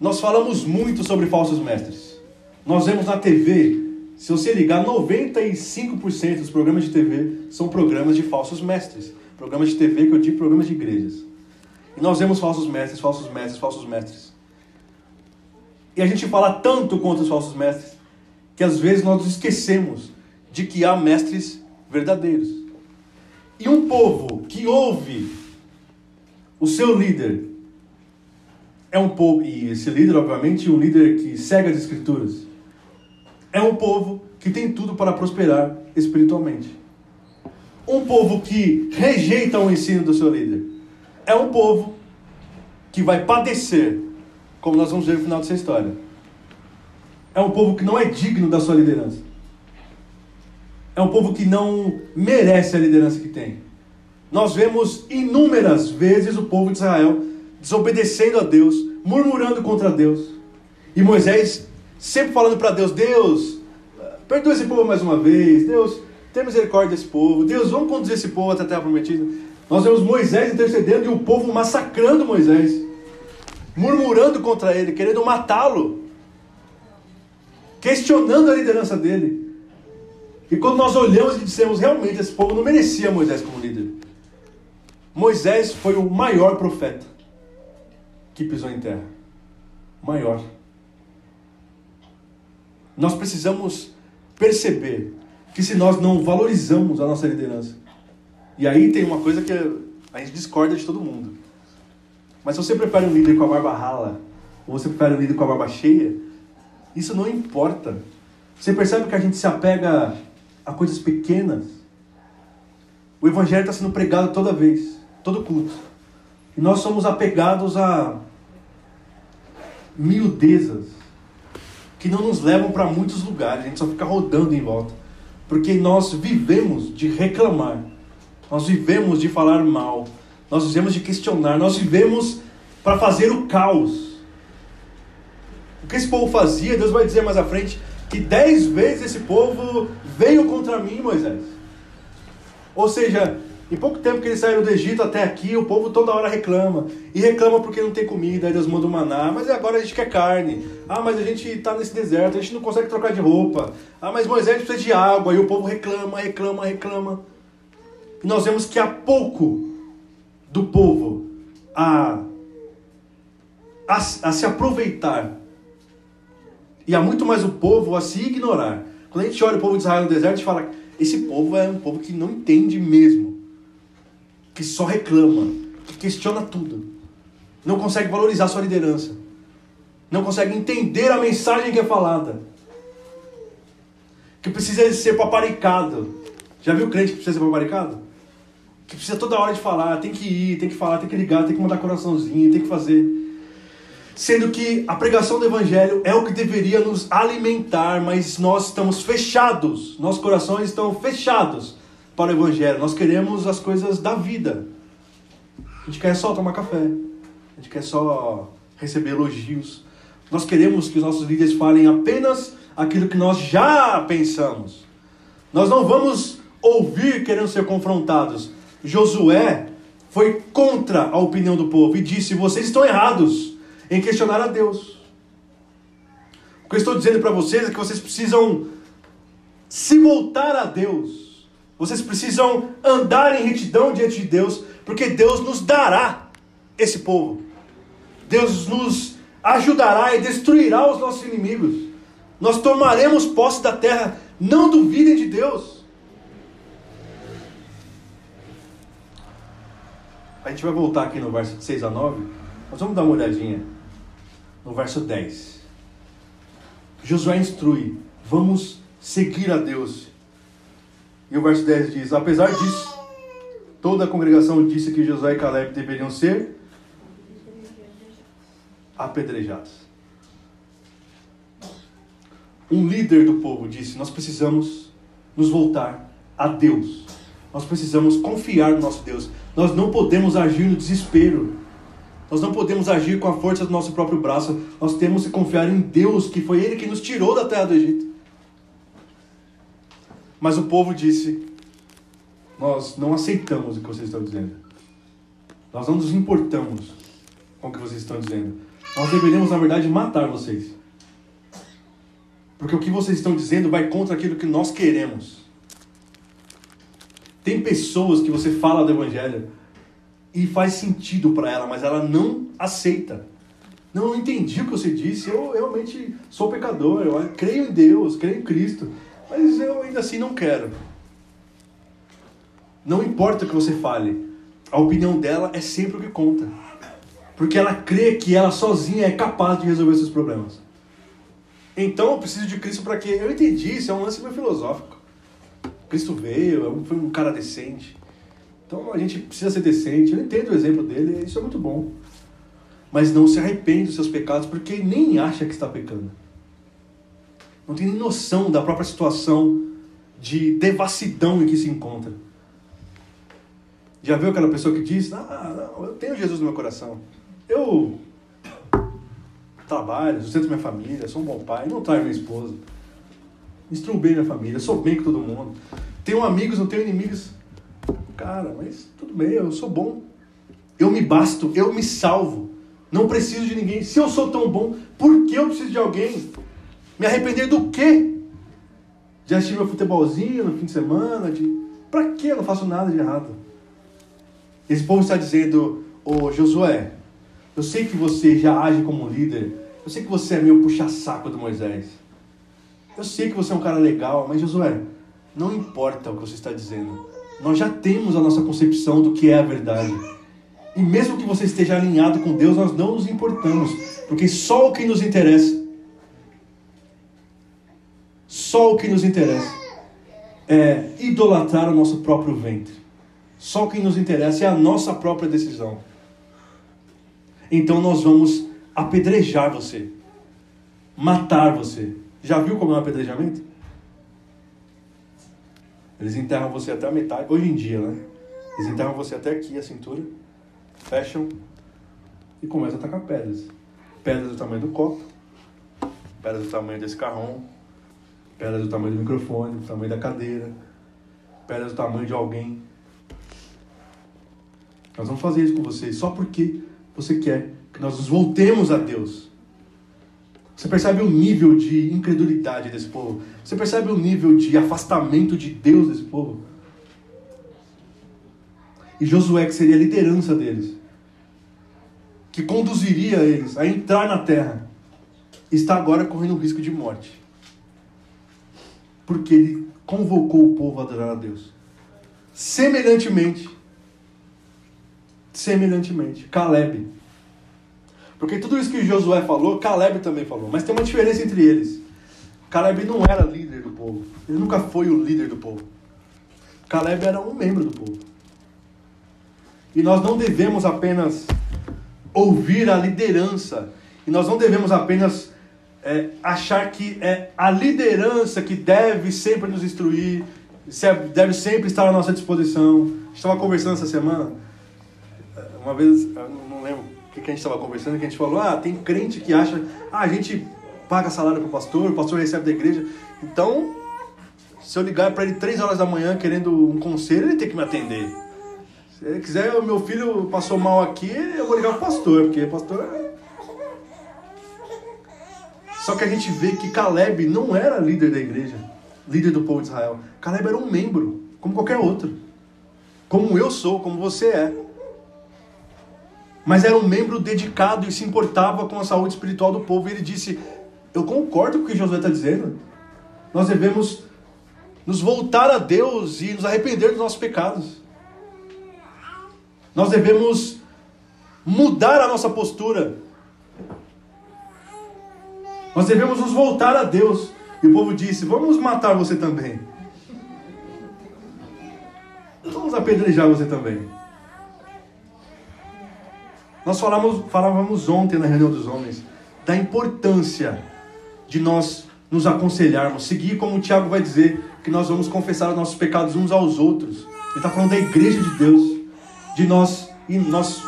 [SPEAKER 1] Nós falamos muito sobre falsos mestres. Nós vemos na TV, se você ligar, 95% dos programas de TV são programas de falsos mestres. Programas de TV que eu digo programas de igrejas. E nós vemos falsos mestres, falsos mestres, falsos mestres. E a gente fala tanto contra os falsos mestres que às vezes nós esquecemos de que há mestres verdadeiros. E um povo que ouve o seu líder é um povo, e esse líder, obviamente, um líder que segue as escrituras, é um povo que tem tudo para prosperar espiritualmente. Um povo que rejeita o ensino do seu líder é um povo que vai padecer, como nós vamos ver no final dessa história. É um povo que não é digno da sua liderança. É um povo que não merece a liderança que tem. Nós vemos inúmeras vezes o povo de Israel desobedecendo a Deus, murmurando contra Deus. E Moisés sempre falando para Deus: Deus, perdoa esse povo mais uma vez. Deus, tenha misericórdia desse povo. Deus, vamos conduzir esse povo até a terra prometida. Nós vemos Moisés intercedendo e o povo massacrando Moisés, murmurando contra ele, querendo matá-lo, questionando a liderança dele. E quando nós olhamos e dissemos, realmente esse povo não merecia Moisés como líder. Moisés foi o maior profeta que pisou em terra. Maior. Nós precisamos perceber que se nós não valorizamos a nossa liderança, e aí tem uma coisa que a gente discorda de todo mundo. Mas se você prefere um líder com a barba rala, ou você prefere um líder com a barba cheia, isso não importa. Você percebe que a gente se apega a coisas pequenas? O evangelho está sendo pregado toda vez, todo culto. E nós somos apegados a miudezas que não nos levam para muitos lugares, a gente só fica rodando em volta. Porque nós vivemos de reclamar, nós vivemos de falar mal, nós vivemos de questionar, nós vivemos para fazer o caos. O que esse povo fazia, Deus vai dizer mais à frente, que dez vezes esse povo veio contra mim, Moisés. Ou seja, em pouco tempo que eles saíram do Egito até aqui, o povo toda hora reclama. E reclama porque não tem comida, aí Deus manda o maná. Mas agora a gente quer carne. Ah, mas a gente está nesse deserto, a gente não consegue trocar de roupa. Ah, mas Moisés precisa de água. E o povo reclama, reclama, reclama. E nós vemos que há pouco do povo a, a, a se aproveitar. E há muito mais o povo a se ignorar. Quando a gente olha o povo de Israel no deserto, a gente fala: esse povo é um povo que não entende mesmo que só reclama, que questiona tudo, não consegue valorizar sua liderança, não consegue entender a mensagem que é falada, que precisa ser paparicado. Já viu crente que precisa ser paparicado? Que precisa toda hora de falar, tem que ir, tem que falar, tem que ligar, tem que mandar coraçãozinho, tem que fazer. Sendo que a pregação do Evangelho é o que deveria nos alimentar, mas nós estamos fechados, nossos corações estão fechados para o Evangelho. Nós queremos as coisas da vida. A gente quer só tomar café. A gente quer só receber elogios. Nós queremos que os nossos líderes falem apenas aquilo que nós já pensamos. Nós não vamos ouvir querendo ser confrontados. Josué foi contra a opinião do povo e disse: Vocês estão errados em questionar a Deus. O que eu estou dizendo para vocês é que vocês precisam se voltar a Deus vocês precisam andar em retidão diante de Deus, porque Deus nos dará esse povo. Deus nos ajudará e destruirá os nossos inimigos. Nós tomaremos posse da terra. Não duvidem de Deus. A gente vai voltar aqui no verso 6 a 9. Nós vamos dar uma olhadinha no verso 10. Josué instrui: vamos seguir a Deus e o verso 10 diz: Apesar disso, toda a congregação disse que Josué e Caleb deveriam ser apedrejados. Um líder do povo disse: Nós precisamos nos voltar a Deus. Nós precisamos confiar no nosso Deus. Nós não podemos agir no desespero. Nós não podemos agir com a força do nosso próprio braço. Nós temos que confiar em Deus, que foi Ele que nos tirou da terra do Egito. Mas o povo disse: Nós não aceitamos o que vocês estão dizendo. Nós não nos importamos com o que vocês estão dizendo. Nós deveríamos, na verdade, matar vocês. Porque o que vocês estão dizendo vai contra aquilo que nós queremos. Tem pessoas que você fala do Evangelho e faz sentido para ela, mas ela não aceita. Não, eu entendi o que você disse, eu realmente sou pecador, eu creio em Deus, creio em Cristo, mas eu ainda assim não quero. Não importa o que você fale, a opinião dela é sempre o que conta. Porque ela crê que ela sozinha é capaz de resolver seus problemas. Então eu preciso de Cristo para quê? Eu entendi, isso é um lance meio filosófico. Cristo veio, é foi um cara decente. Então a gente precisa ser decente. Eu entendo o exemplo dele, isso é muito bom. Mas não se arrepende dos seus pecados porque nem acha que está pecando. Não tem nem noção da própria situação de devassidão em que se encontra. Já viu aquela pessoa que diz: Ah, não, eu tenho Jesus no meu coração. Eu trabalho, sustento minha família, sou um bom pai, não traio minha esposa. Instruo bem minha família, sou bem com todo mundo. Tenho amigos, não tenho inimigos. Cara, mas tudo bem, eu sou bom. Eu me basto, eu me salvo. Não preciso de ninguém. Se eu sou tão bom, por que eu preciso de alguém? Me arrepender do quê? De assistir meu futebolzinho no fim de semana? De... Pra que eu não faço nada de errado? Esse povo está dizendo, ô oh, Josué, eu sei que você já age como líder. Eu sei que você é meu puxa-saco do Moisés. Eu sei que você é um cara legal, mas Josué, não importa o que você está dizendo. Nós já temos a nossa concepção do que é a verdade. E mesmo que você esteja alinhado com Deus, nós não nos importamos, porque só o que nos interessa, só o que nos interessa é idolatrar o nosso próprio ventre. Só o que nos interessa é a nossa própria decisão. Então nós vamos apedrejar você, matar você. Já viu como é um apedrejamento? Eles enterram você até a metade, hoje em dia, né? Eles enterram você até aqui, a cintura, fecham e começam a tacar pedras. Pedras do tamanho do copo, pedras do tamanho desse carrão, pedras do tamanho do microfone, do tamanho da cadeira, pedras do tamanho de alguém. Nós vamos fazer isso com vocês só porque você quer que nós nos voltemos a Deus. Você percebe o nível de incredulidade desse povo? Você percebe o nível de afastamento de Deus desse povo? E Josué, que seria a liderança deles, que conduziria eles a entrar na terra, está agora correndo o risco de morte. Porque ele convocou o povo a adorar a Deus. Semelhantemente, semelhantemente. Caleb. Porque tudo isso que Josué falou, Caleb também falou. Mas tem uma diferença entre eles. Caleb não era líder do povo. Ele nunca foi o líder do povo. Caleb era um membro do povo. E nós não devemos apenas ouvir a liderança. E nós não devemos apenas é, achar que é a liderança que deve sempre nos instruir, deve sempre estar à nossa disposição. Estava conversando essa semana uma vez, não lembro o que, a gente estava conversando, que a gente falou, ah, tem crente que acha, ah, a gente paga salário para o pastor, o pastor recebe da igreja, então, se eu ligar para ele três horas da manhã querendo um conselho, ele tem que me atender. Se ele quiser, meu filho passou mal aqui, eu vou ligar para o pastor, porque o pastor é... Só que a gente vê que Caleb não era líder da igreja, líder do povo de Israel. Caleb era um membro, como qualquer outro. Como eu sou, como você é mas era um membro dedicado e se importava com a saúde espiritual do povo. E ele disse: Eu concordo com o que Josué está dizendo. Nós devemos nos voltar a Deus e nos arrepender dos nossos pecados. Nós devemos mudar a nossa postura. Nós devemos nos voltar a Deus. E o povo disse: Vamos matar você também. Vamos apedrejar você também. Nós falamos, falávamos ontem na reunião dos homens da importância de nós nos aconselharmos, seguir como o Tiago vai dizer, que nós vamos confessar os nossos pecados uns aos outros. Ele está falando da igreja de Deus, de nós e nós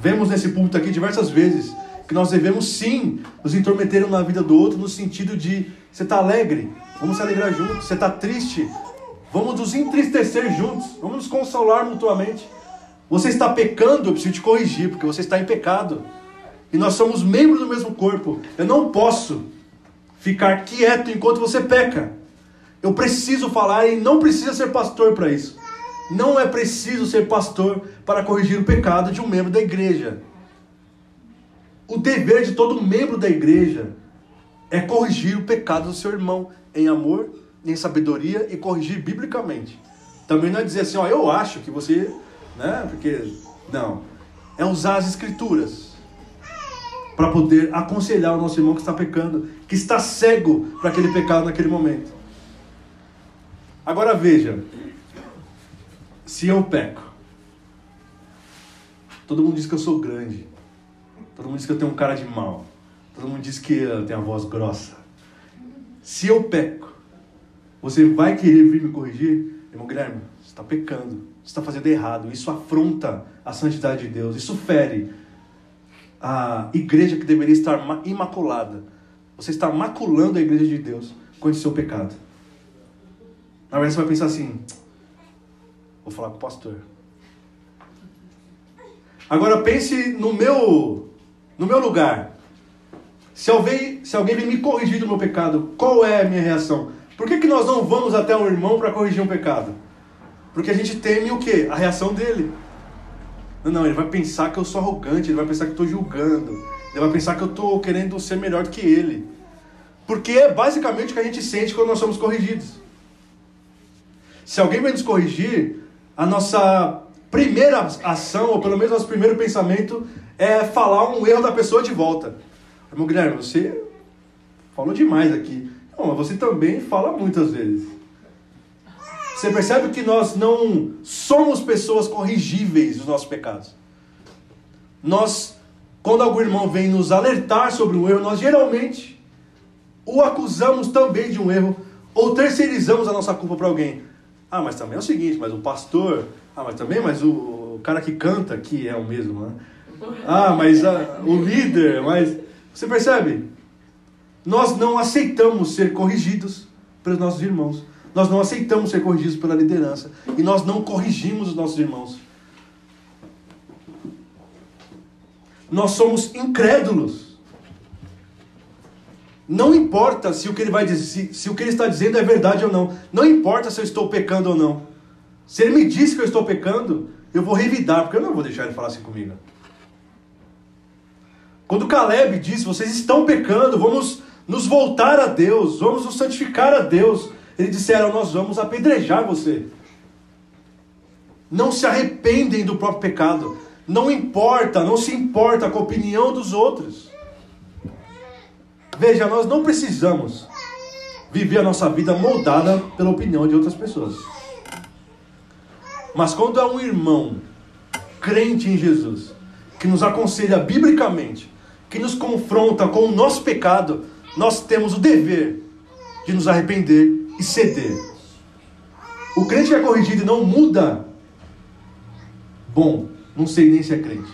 [SPEAKER 1] vemos nesse púlpito aqui diversas vezes que nós devemos sim nos intrometer na vida do outro no sentido de você está alegre, vamos se alegrar juntos, você está triste, vamos nos entristecer juntos, vamos nos consolar mutuamente. Você está pecando, eu preciso te corrigir, porque você está em pecado. E nós somos membros do mesmo corpo. Eu não posso ficar quieto enquanto você peca. Eu preciso falar e não precisa ser pastor para isso. Não é preciso ser pastor para corrigir o pecado de um membro da igreja. O dever de todo membro da igreja é corrigir o pecado do seu irmão em amor, em sabedoria e corrigir biblicamente. Também não é dizer assim, ó, eu acho que você, né? Porque não, é usar as escrituras para poder aconselhar o nosso irmão que está pecando, que está cego para aquele pecado naquele momento. Agora veja, se eu peco, todo mundo diz que eu sou grande, todo mundo diz que eu tenho um cara de mal, todo mundo diz que eu tenho a voz grossa. Se eu peco, você vai querer vir me corrigir? Irmão Guilherme, você está pecando, você está fazendo errado, isso afronta a santidade de Deus, isso fere a igreja que deveria estar imaculada. Você está maculando a igreja de Deus com esse seu pecado. Na verdade, você vai pensar assim: vou falar com o pastor. Agora pense no meu, no meu lugar. Se alguém, se alguém me corrigir do meu pecado, qual é a minha reação? Por que, que nós não vamos até um irmão para corrigir um pecado? Porque a gente teme o quê? A reação dele. Não, não, ele vai pensar que eu sou arrogante, ele vai pensar que eu estou julgando, ele vai pensar que eu estou querendo ser melhor do que ele. Porque é basicamente o que a gente sente quando nós somos corrigidos. Se alguém vem nos corrigir, a nossa primeira ação, ou pelo menos nosso primeiro pensamento, é falar um erro da pessoa de volta. Irmão Guilherme, você falou demais aqui. Não, mas você também fala muitas vezes. Você percebe que nós não somos pessoas corrigíveis dos nossos pecados. Nós, quando algum irmão vem nos alertar sobre um erro, nós geralmente o acusamos também de um erro ou terceirizamos a nossa culpa para alguém. Ah, mas também é o seguinte, mas o pastor, ah, mas também, mas o, o cara que canta, que é o mesmo, né? Ah, mas a, o líder, mas você percebe? Nós não aceitamos ser corrigidos pelos nossos irmãos. Nós não aceitamos ser corrigidos pela liderança. E nós não corrigimos os nossos irmãos. Nós somos incrédulos. Não importa se o que ele vai dizer, se, se, o que ele está dizendo é verdade ou não. Não importa se eu estou pecando ou não. Se ele me disse que eu estou pecando, eu vou revidar, porque eu não vou deixar ele falar assim comigo. Quando Caleb disse, vocês estão pecando, vamos nos voltar a Deus, vamos nos santificar a Deus. Eles disseram: Nós vamos apedrejar você. Não se arrependem do próprio pecado. Não importa, não se importa com a opinião dos outros. Veja, nós não precisamos viver a nossa vida moldada pela opinião de outras pessoas. Mas quando é um irmão crente em Jesus, que nos aconselha biblicamente, que nos confronta com o nosso pecado, nós temos o dever de nos arrepender e ceder. O crente que é corrigido e não muda, bom, não sei nem se é crente.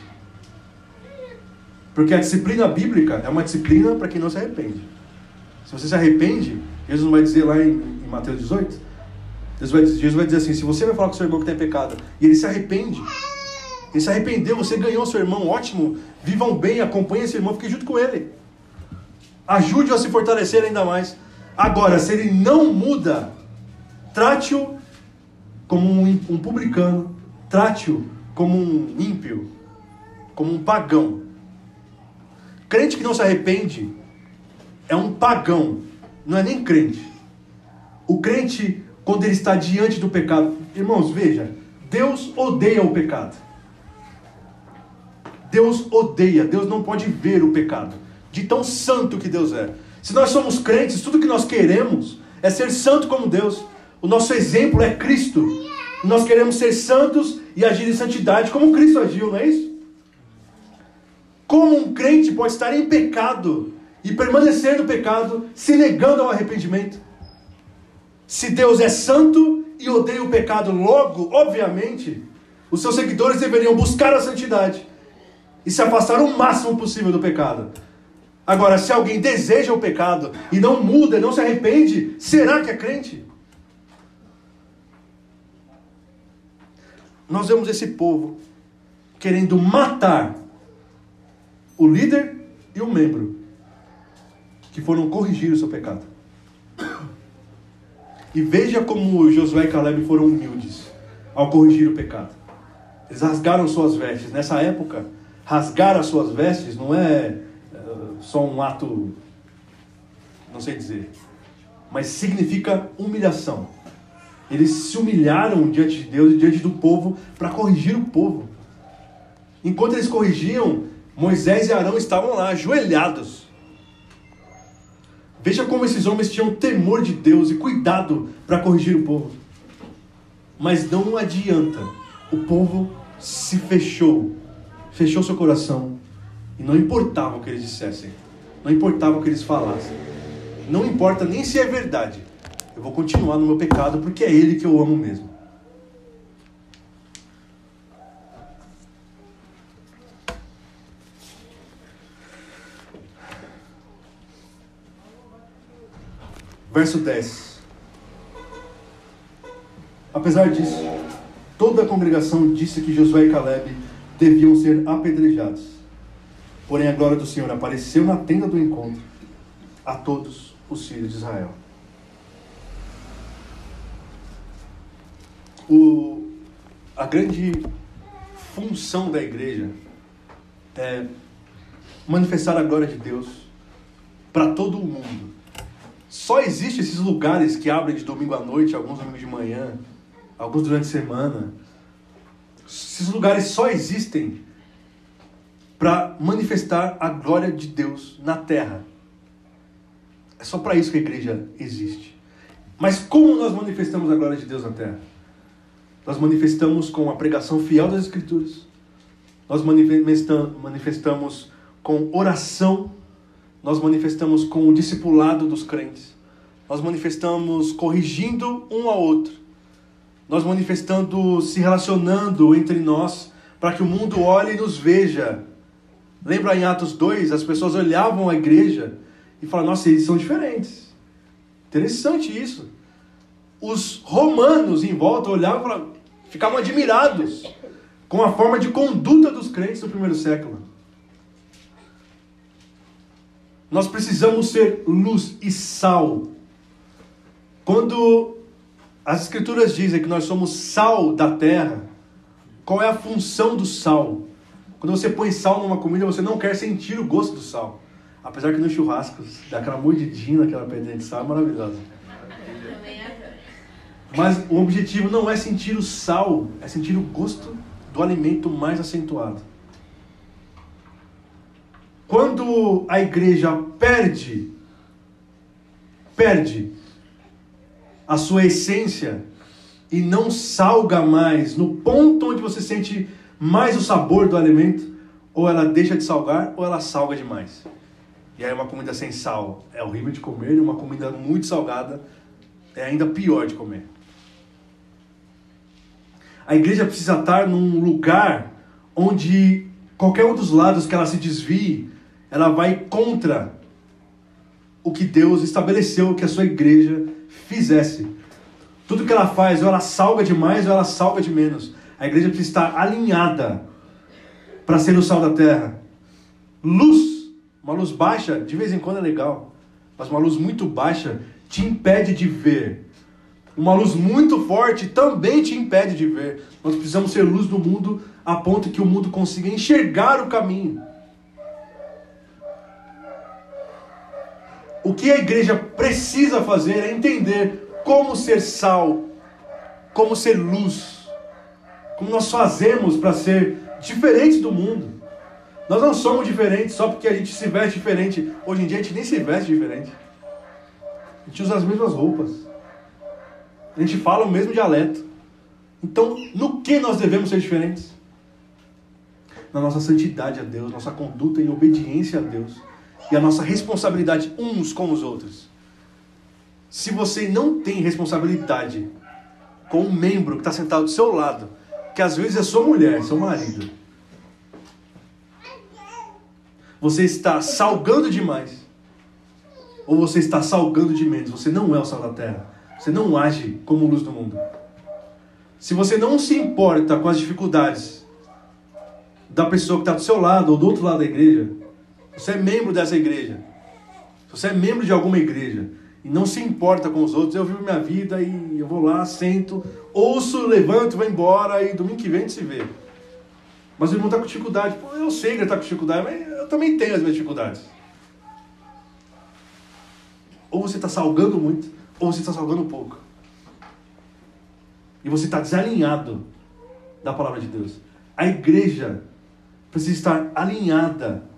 [SPEAKER 1] Porque a disciplina bíblica é uma disciplina para quem não se arrepende. Se você se arrepende, Jesus vai dizer lá em, em Mateus 18, Jesus vai, Jesus vai dizer assim: se você vai falar com seu irmão que tem pecado e ele se arrepende, ele se arrependeu, você ganhou seu irmão, ótimo, vivam bem, acompanhem esse irmão, fique junto com ele. Ajude-o a se fortalecer ainda mais. Agora, se ele não muda, trate-o como um, um publicano, trate-o como um ímpio, como um pagão. Crente que não se arrepende é um pagão, não é nem crente. O crente, quando ele está diante do pecado, irmãos, veja, Deus odeia o pecado. Deus odeia, Deus não pode ver o pecado, de tão santo que Deus é. Se nós somos crentes, tudo que nós queremos é ser santo como Deus. O nosso exemplo é Cristo. Nós queremos ser santos e agir em santidade como Cristo agiu, não é isso? Como um crente pode estar em pecado e permanecer no pecado, se negando ao arrependimento? Se Deus é santo e odeia o pecado, logo, obviamente, os seus seguidores deveriam buscar a santidade e se afastar o máximo possível do pecado. Agora, se alguém deseja o pecado e não muda, não se arrepende, será que é crente? Nós vemos esse povo querendo matar o líder e o membro que foram corrigir o seu pecado. E veja como Josué e Caleb foram humildes ao corrigir o pecado. Eles rasgaram suas vestes. Nessa época, rasgar as suas vestes não é uh, só um ato, não sei dizer, mas significa humilhação. Eles se humilharam diante de Deus e diante do povo para corrigir o povo. Enquanto eles corrigiam, Moisés e Arão estavam lá, ajoelhados. Veja como esses homens tinham temor de Deus e cuidado para corrigir o povo. Mas não adianta, o povo se fechou. Fechou seu coração. E não importava o que eles dissessem, não importava o que eles falassem, não importa nem se é verdade, eu vou continuar no meu pecado porque é Ele que eu amo mesmo. Verso 10. Apesar disso, toda a congregação disse que Josué e Caleb deviam ser apedrejados. Porém, a glória do Senhor apareceu na tenda do encontro a todos os filhos de Israel. O, a grande função da igreja é manifestar a glória de Deus para todo o mundo. Só existem esses lugares que abrem de domingo à noite, alguns domingos de manhã, alguns durante a semana, esses lugares só existem para manifestar a glória de Deus na terra. É só para isso que a igreja existe. Mas como nós manifestamos a glória de Deus na terra? Nós manifestamos com a pregação fiel das Escrituras. Nós manifestamos com oração. Nós manifestamos com o discipulado dos crentes. Nós manifestamos corrigindo um ao outro nós manifestando, se relacionando entre nós, para que o mundo olhe e nos veja. Lembra em Atos 2, as pessoas olhavam a igreja e falavam: Nossa, eles são diferentes. Interessante isso. Os romanos em volta olhavam e ficavam admirados com a forma de conduta dos crentes do primeiro século. Nós precisamos ser luz e sal. Quando as Escrituras dizem que nós somos sal da terra. Qual é a função do sal? Quando você põe sal numa comida, você não quer sentir o gosto do sal. Apesar que nos churrascos, daquela mordidinha naquela pedrinha de sal é maravilhosa. Mas o objetivo não é sentir o sal, é sentir o gosto do alimento mais acentuado. Quando a igreja perde, perde a sua essência e não salga mais no ponto onde você sente mais o sabor do alimento, ou ela deixa de salgar ou ela salga demais. E aí uma comida sem sal é horrível de comer, e uma comida muito salgada é ainda pior de comer. A igreja precisa estar num lugar onde qualquer um dos lados que ela se desvie, ela vai contra o que Deus estabeleceu que a sua igreja fizesse. Tudo que ela faz, ou ela salga demais ou ela salga de menos. A igreja precisa estar alinhada para ser o sal da terra. Luz, uma luz baixa, de vez em quando é legal, mas uma luz muito baixa te impede de ver. Uma luz muito forte também te impede de ver. Nós precisamos ser luz do mundo a ponto que o mundo consiga enxergar o caminho. O que a igreja precisa fazer é entender como ser sal, como ser luz, como nós fazemos para ser diferentes do mundo. Nós não somos diferentes só porque a gente se veste diferente. Hoje em dia a gente nem se veste diferente. A gente usa as mesmas roupas. A gente fala o mesmo dialeto. Então, no que nós devemos ser diferentes? Na nossa santidade a Deus, nossa conduta em obediência a Deus e a nossa responsabilidade uns com os outros. Se você não tem responsabilidade com um membro que está sentado do seu lado, que às vezes é sua mulher, seu marido, Você está salgando demais. Ou você está salgando de menos. Você não é o sal da terra. Você não age como luz do mundo. Se você não se importa com as dificuldades da pessoa que está do seu lado ou do outro lado da igreja, você é membro dessa igreja. Se você é membro de alguma igreja e não se importa com os outros, eu vivo minha vida e eu vou lá, sento, ouço, levanto, vou embora e domingo que vem a gente se vê. Mas o irmão está com dificuldade. Pô, eu sei que ele está com dificuldade, mas eu também tenho as minhas dificuldades. Ou você está salgando muito, ou você está salgando pouco. E você está desalinhado da palavra de Deus. A igreja precisa estar alinhada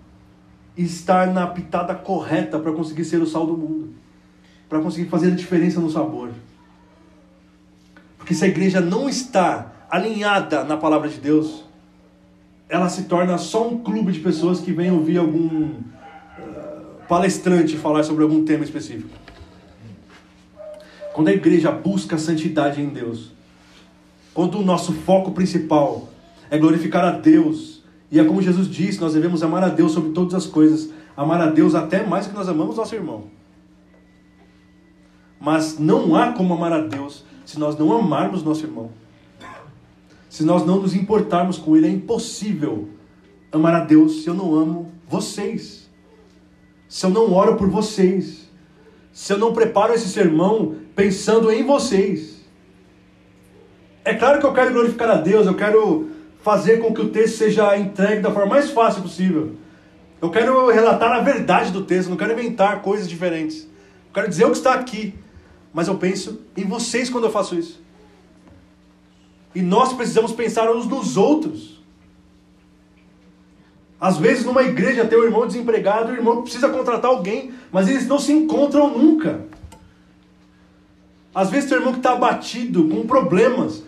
[SPEAKER 1] estar na pitada correta para conseguir ser o sal do mundo, para conseguir fazer a diferença no sabor. Porque se a igreja não está alinhada na palavra de Deus, ela se torna só um clube de pessoas que vêm ouvir algum uh, palestrante falar sobre algum tema específico. Quando a igreja busca a santidade em Deus, quando o nosso foco principal é glorificar a Deus, e é como Jesus disse, nós devemos amar a Deus sobre todas as coisas, amar a Deus até mais que nós amamos nosso irmão. Mas não há como amar a Deus se nós não amarmos nosso irmão. Se nós não nos importarmos com ele, é impossível amar a Deus se eu não amo vocês. Se eu não oro por vocês. Se eu não preparo esse sermão pensando em vocês. É claro que eu quero glorificar a Deus, eu quero fazer com que o texto seja entregue da forma mais fácil possível. Eu quero relatar a verdade do texto, não quero inventar coisas diferentes. Eu quero dizer o que está aqui. Mas eu penso em vocês quando eu faço isso. E nós precisamos pensar uns nos outros. Às vezes, numa igreja, tem um irmão desempregado, o irmão precisa contratar alguém, mas eles não se encontram nunca. Às vezes, tem um irmão que está abatido, com problemas,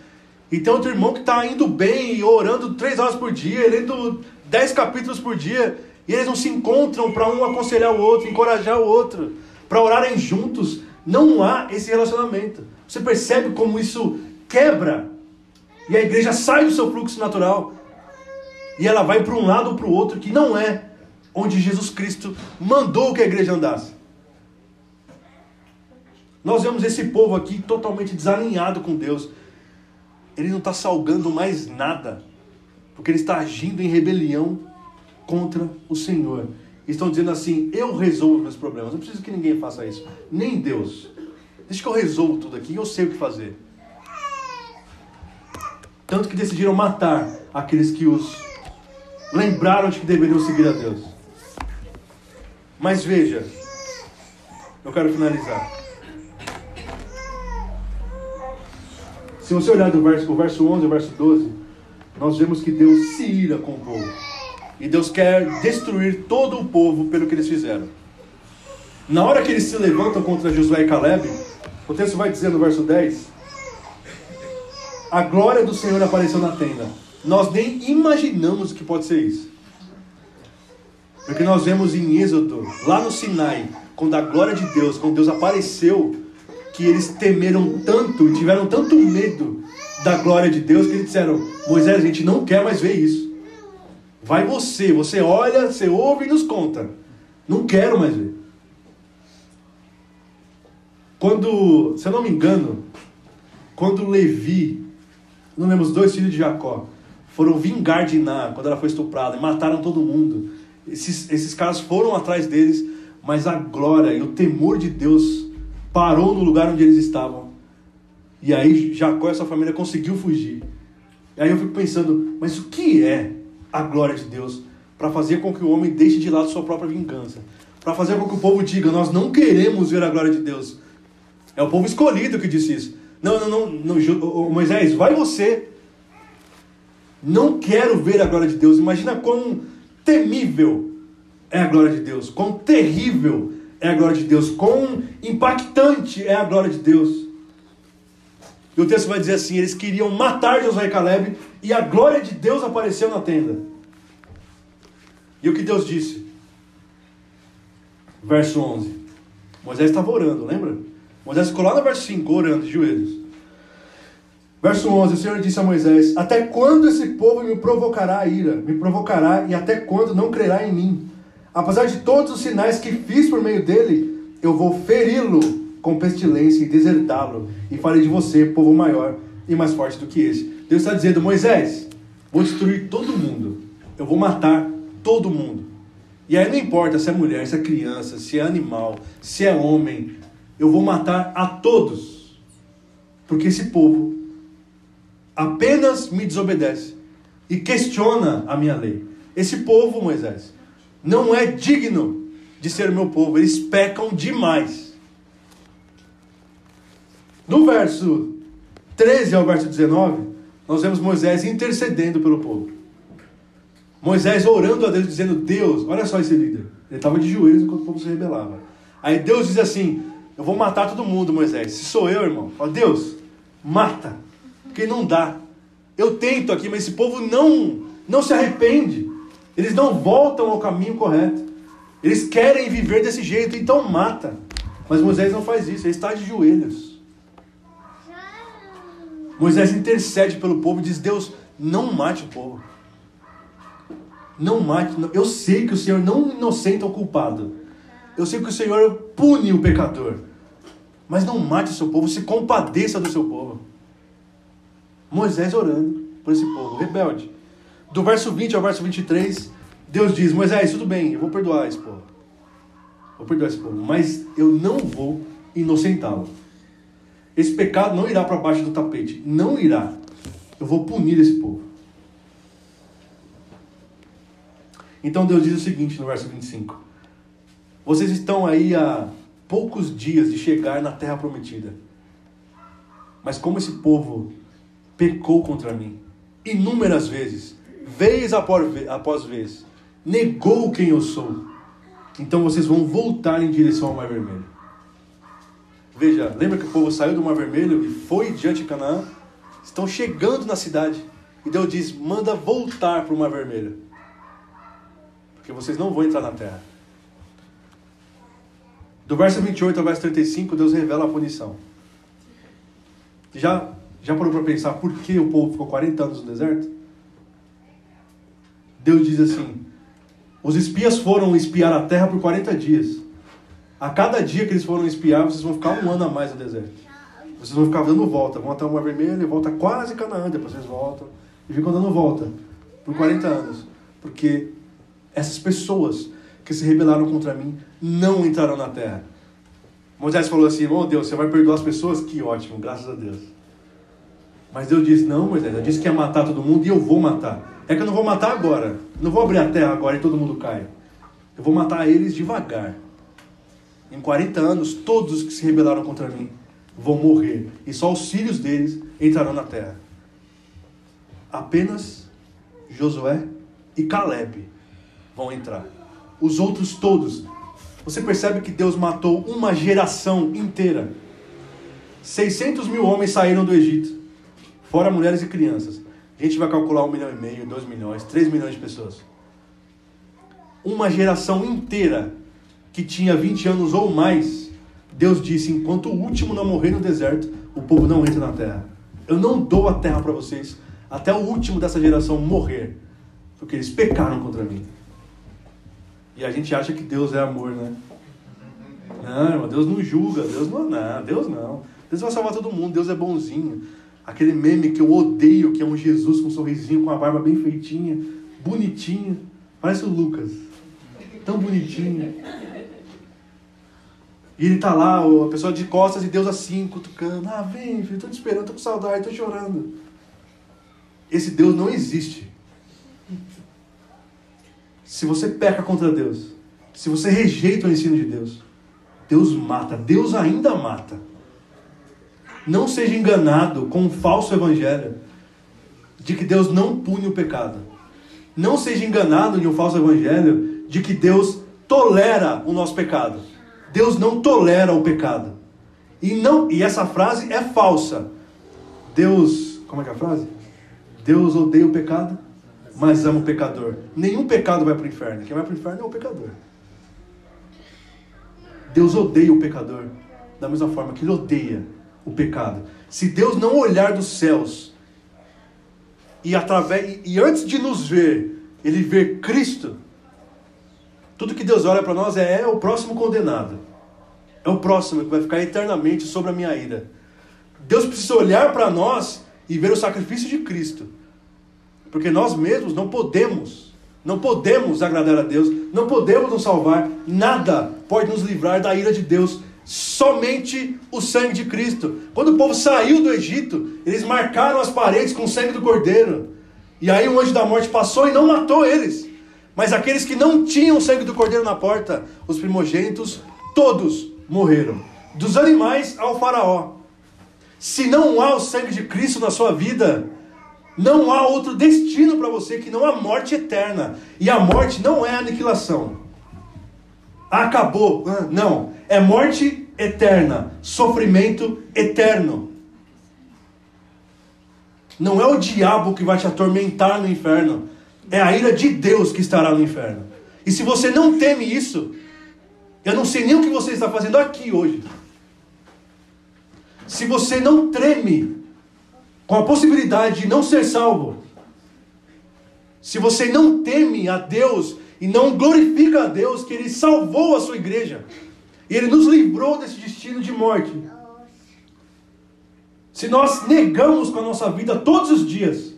[SPEAKER 1] e tem outro irmão que está indo bem e orando três horas por dia, lendo dez capítulos por dia, e eles não se encontram para um aconselhar o outro, encorajar o outro, para orarem juntos. Não há esse relacionamento. Você percebe como isso quebra e a igreja sai do seu fluxo natural e ela vai para um lado ou para o outro que não é onde Jesus Cristo mandou que a igreja andasse. Nós vemos esse povo aqui totalmente desalinhado com Deus. Ele não está salgando mais nada, porque ele está agindo em rebelião contra o Senhor. Estão dizendo assim: eu resolvo meus problemas. Não preciso que ninguém faça isso, nem Deus. Deixa que eu resolvo tudo aqui, eu sei o que fazer. Tanto que decidiram matar aqueles que os lembraram de que deveriam seguir a Deus. Mas veja, eu quero finalizar. Se você olhar do verso, o verso 11 e o verso 12, nós vemos que Deus se ira com o povo. E Deus quer destruir todo o povo pelo que eles fizeram. Na hora que eles se levantam contra Josué e Caleb, o texto vai dizer no verso 10 a glória do Senhor apareceu na tenda. Nós nem imaginamos o que pode ser isso. Porque nós vemos em Êxodo, lá no Sinai, quando a glória de Deus, quando Deus apareceu, que eles temeram tanto tiveram tanto medo da glória de Deus que eles disseram: Moisés, a gente não quer mais ver isso. Vai você, você olha, você ouve e nos conta. Não quero mais ver. Quando, se eu não me engano, quando Levi não lembro, os dois filhos de Jacó foram vingar Diná quando ela foi estuprada e mataram todo mundo. Esses, esses caras foram atrás deles, mas a glória e o temor de Deus parou no lugar onde eles estavam. E aí Jacó e sua família conseguiu fugir. E aí eu fico pensando, mas o que é a glória de Deus para fazer com que o homem deixe de lado sua própria vingança? Para fazer com que o povo diga, nós não queremos ver a glória de Deus. É o povo escolhido que disse isso. Não, não, não, não Moisés, vai você. Não quero ver a glória de Deus. Imagina quão temível é a glória de Deus, quão terrível é a glória de Deus, quão impactante é a glória de Deus. E o texto vai dizer assim: eles queriam matar Josué e Caleb, e a glória de Deus apareceu na tenda. E o que Deus disse? Verso 11: Moisés estava orando, lembra? Moisés ficou lá no verso 5, orando de joelhos. Verso 11: O Senhor disse a Moisés: Até quando esse povo me provocará a ira? Me provocará e até quando não crerá em mim? Apesar de todos os sinais que fiz por meio dele, eu vou feri-lo com pestilência e deserdá-lo, e farei de você povo maior e mais forte do que esse. Deus está dizendo, Moisés, vou destruir todo mundo, eu vou matar todo mundo. E aí não importa se é mulher, se é criança, se é animal, se é homem, eu vou matar a todos, porque esse povo apenas me desobedece e questiona a minha lei. Esse povo, Moisés, não é digno de ser meu povo, eles pecam demais. No verso 13 ao verso 19, nós vemos Moisés intercedendo pelo povo. Moisés orando a Deus, dizendo: Deus, olha só esse líder. Ele estava de joelhos enquanto o povo se rebelava. Aí Deus diz assim: Eu vou matar todo mundo, Moisés. Se sou eu, irmão, fala, Deus, mata. Porque não dá. Eu tento aqui, mas esse povo não, não se arrepende. Eles não voltam ao caminho correto. Eles querem viver desse jeito, então mata. Mas Moisés não faz isso, ele está de joelhos. Moisés intercede pelo povo e diz: Deus, não mate o povo. Não mate. Eu sei que o Senhor não inocenta o culpado. Eu sei que o Senhor pune o pecador. Mas não mate o seu povo, se compadeça do seu povo. Moisés orando por esse povo rebelde. Do verso 20 ao verso 23, Deus diz: Moisés, tudo bem, eu vou perdoar esse povo. Vou perdoar esse povo, mas eu não vou inocentá-lo. Esse pecado não irá para baixo do tapete. Não irá. Eu vou punir esse povo. Então Deus diz o seguinte no verso 25: Vocês estão aí há poucos dias de chegar na terra prometida. Mas como esse povo pecou contra mim, inúmeras vezes, vez após vez, negou quem eu sou, então vocês vão voltar em direção ao Mar Vermelho. Veja, lembra que o povo saiu do Mar Vermelho e foi diante de Canaã? Estão chegando na cidade. E Deus diz: manda voltar para o Mar Vermelho. Porque vocês não vão entrar na terra. Do verso 28 ao verso 35, Deus revela a punição. Já, já parou para pensar por que o povo ficou 40 anos no deserto? Deus diz assim: os espias foram espiar a terra por 40 dias. A cada dia que eles foram espiar, vocês vão ficar um ano a mais no deserto. Vocês vão ficar dando volta. Vão até o Mar Vermelho e volta quase Canaã. Depois vocês voltam. E ficam dando volta por 40 anos. Porque essas pessoas que se rebelaram contra mim não entrarão na terra. Moisés falou assim: Oh Deus, você vai perdoar as pessoas? Que ótimo, graças a Deus. Mas Deus disse: Não, Moisés, eu disse que ia matar todo mundo e eu vou matar. É que eu não vou matar agora. Não vou abrir a terra agora e todo mundo cai. Eu vou matar eles devagar. Em 40 anos, todos que se rebelaram contra mim vão morrer. E só os filhos deles entrarão na terra. Apenas Josué e Caleb vão entrar. Os outros todos. Você percebe que Deus matou uma geração inteira. 600 mil homens saíram do Egito, fora mulheres e crianças. A gente vai calcular um milhão e meio, dois milhões, três milhões de pessoas. Uma geração inteira que tinha 20 anos ou mais, Deus disse: enquanto o último não morrer no deserto, o povo não entra na terra. Eu não dou a terra para vocês até o último dessa geração morrer, porque eles pecaram contra mim. E a gente acha que Deus é amor, né? Não, irmão, Deus não julga, Deus não, não, Deus não. Deus vai salvar todo mundo, Deus é bonzinho. Aquele meme que eu odeio, que é um Jesus com um sorrisinho, com a barba bem feitinha, bonitinho. Parece o Lucas. Tão bonitinho. E ele tá lá, a pessoa de costas e Deus assim, cutucando. Ah, vem, filho, tô te esperando, tô com saudade, tô chorando. Esse Deus não existe. Se você peca contra Deus, se você rejeita o ensino de Deus, Deus mata, Deus ainda mata. Não seja enganado com um falso evangelho de que Deus não pune o pecado. Não seja enganado em um falso evangelho de que Deus tolera o nosso pecado. Deus não tolera o pecado. E não, e essa frase é falsa. Deus, como é que é a frase? Deus odeia o pecado, mas ama o pecador. Nenhum pecado vai para o inferno. Quem vai para o inferno é o pecador. Deus odeia o pecador da mesma forma que ele odeia o pecado. Se Deus não olhar dos céus e através e antes de nos ver, ele ver Cristo, Tudo que Deus olha para nós é, é o próximo condenado. É o próximo que vai ficar eternamente sobre a minha ira. Deus precisa olhar para nós e ver o sacrifício de Cristo. Porque nós mesmos não podemos, não podemos agradar a Deus, não podemos nos salvar, nada pode nos livrar da ira de Deus, somente o sangue de Cristo. Quando o povo saiu do Egito, eles marcaram as paredes com o sangue do cordeiro. E aí o anjo da morte passou e não matou eles. Mas aqueles que não tinham sangue do cordeiro na porta, os primogênitos, todos morreram. Dos animais ao faraó. Se não há o sangue de Cristo na sua vida, não há outro destino para você que não a morte eterna. E a morte não é aniquilação. Acabou. Não. É morte eterna. Sofrimento eterno. Não é o diabo que vai te atormentar no inferno. É a ira de Deus que estará no inferno. E se você não teme isso, eu não sei nem o que você está fazendo aqui hoje. Se você não treme com a possibilidade de não ser salvo, se você não teme a Deus e não glorifica a Deus que Ele salvou a sua igreja, e Ele nos livrou desse destino de morte. Se nós negamos com a nossa vida todos os dias,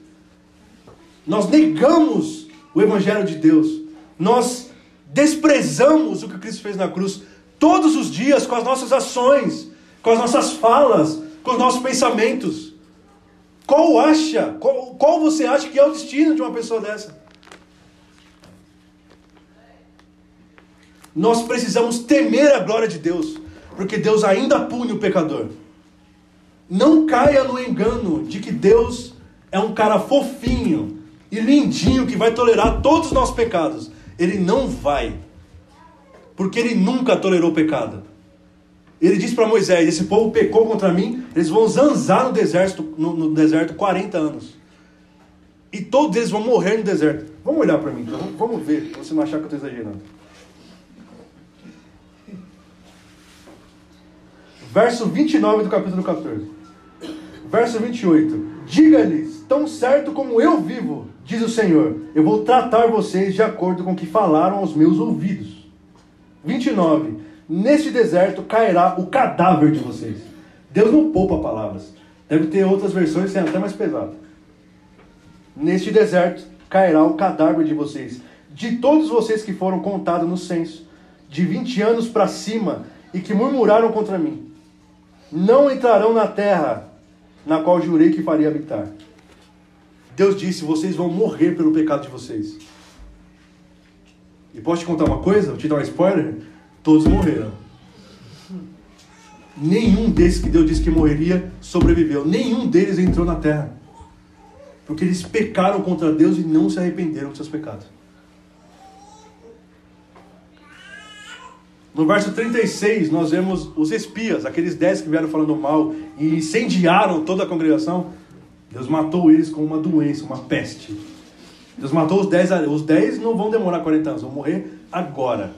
[SPEAKER 1] nós negamos o Evangelho de Deus, nós desprezamos o que Cristo fez na cruz todos os dias com as nossas ações, com as nossas falas, com os nossos pensamentos. Qual acha, qual, qual você acha que é o destino de uma pessoa dessa? Nós precisamos temer a glória de Deus, porque Deus ainda pune o pecador. Não caia no engano de que Deus é um cara fofinho e lindinho que vai tolerar todos os nossos pecados. Ele não vai, porque ele nunca tolerou pecado. Ele disse para Moisés: Esse povo pecou contra mim, eles vão zanzar no deserto, no, no deserto 40 anos. E todos eles vão morrer no deserto. Vamos olhar para mim, então. vamos ver, você não achar que eu estou exagerando. Verso 29 do capítulo 14. Verso 28. Diga-lhes, tão certo como eu vivo, diz o Senhor, eu vou tratar vocês de acordo com o que falaram aos meus ouvidos. 29 neste deserto cairá o cadáver de vocês. Deus não poupa palavras. Deve ter outras versões sendo até mais pesado. Neste deserto cairá o cadáver de vocês, de todos vocês que foram contados no censo, de 20 anos para cima e que murmuraram contra mim. Não entrarão na terra na qual jurei que faria habitar. Deus disse: vocês vão morrer pelo pecado de vocês. E posso te contar uma coisa? Vou te dar um spoiler? Todos morreram. Nenhum desses que Deus disse que morreria sobreviveu. Nenhum deles entrou na terra. Porque eles pecaram contra Deus e não se arrependeram dos seus pecados. No verso 36, nós vemos os espias, aqueles dez que vieram falando mal e incendiaram toda a congregação. Deus matou eles com uma doença, uma peste. Deus matou os dez. Os dez não vão demorar 40 anos, vão morrer agora.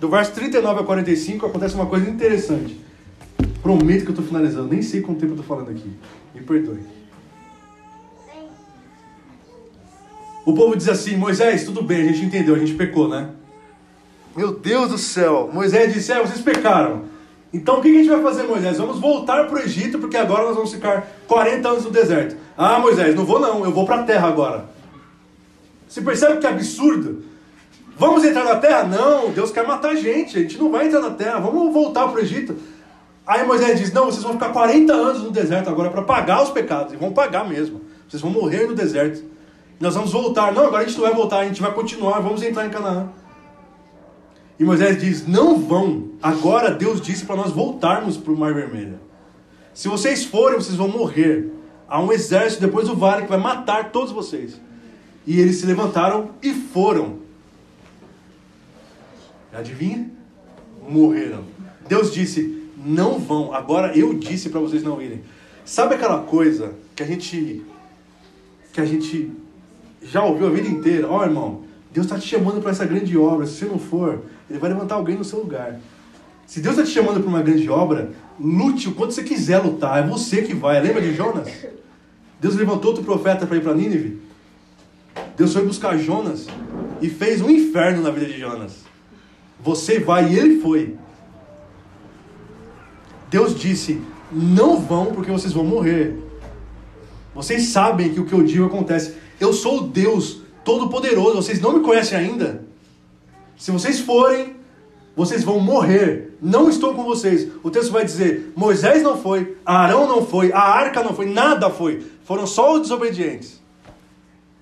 [SPEAKER 1] Do verso 39 a 45 acontece uma coisa interessante. Prometo que eu estou finalizando. Nem sei quanto tempo eu estou falando aqui. Me perdoe. O povo diz assim: Moisés, tudo bem, a gente entendeu, a gente pecou, né? Meu Deus do céu. Moisés disse: É, vocês pecaram. Então o que a gente vai fazer, Moisés? Vamos voltar para o Egito, porque agora nós vamos ficar 40 anos no deserto. Ah, Moisés, não vou não, eu vou para a terra agora. Você percebe que absurdo? Vamos entrar na terra? Não, Deus quer matar a gente, a gente não vai entrar na terra, vamos voltar para o Egito. Aí Moisés diz: Não, vocês vão ficar 40 anos no deserto agora para pagar os pecados, e vão pagar mesmo. Vocês vão morrer no deserto. Nós vamos voltar. Não, agora a gente não vai voltar, a gente vai continuar, vamos entrar em Canaã. E Moisés diz: Não vão. Agora Deus disse para nós voltarmos para o Mar Vermelho. Se vocês forem, vocês vão morrer. Há um exército depois do vale que vai matar todos vocês. E eles se levantaram e foram. Adivinha? Morreram. Deus disse: não vão. Agora eu disse para vocês não irem. Sabe aquela coisa que a gente que a gente já ouviu a vida inteira? Ó, oh, irmão, Deus está te chamando para essa grande obra. Se você não for, Ele vai levantar alguém no seu lugar. Se Deus está te chamando para uma grande obra, lute o quanto você quiser lutar. É você que vai. Lembra de Jonas? Deus levantou outro profeta para ir para Nínive. Deus foi buscar Jonas. e fez um inferno na vida de Jonas. Você vai e ele foi. Deus disse: não vão porque vocês vão morrer. Vocês sabem que o que eu digo acontece. Eu sou o Deus Todo-Poderoso. Vocês não me conhecem ainda? Se vocês forem, vocês vão morrer. Não estou com vocês. O texto vai dizer: Moisés não foi, Arão não foi, a arca não foi, nada foi. Foram só os desobedientes.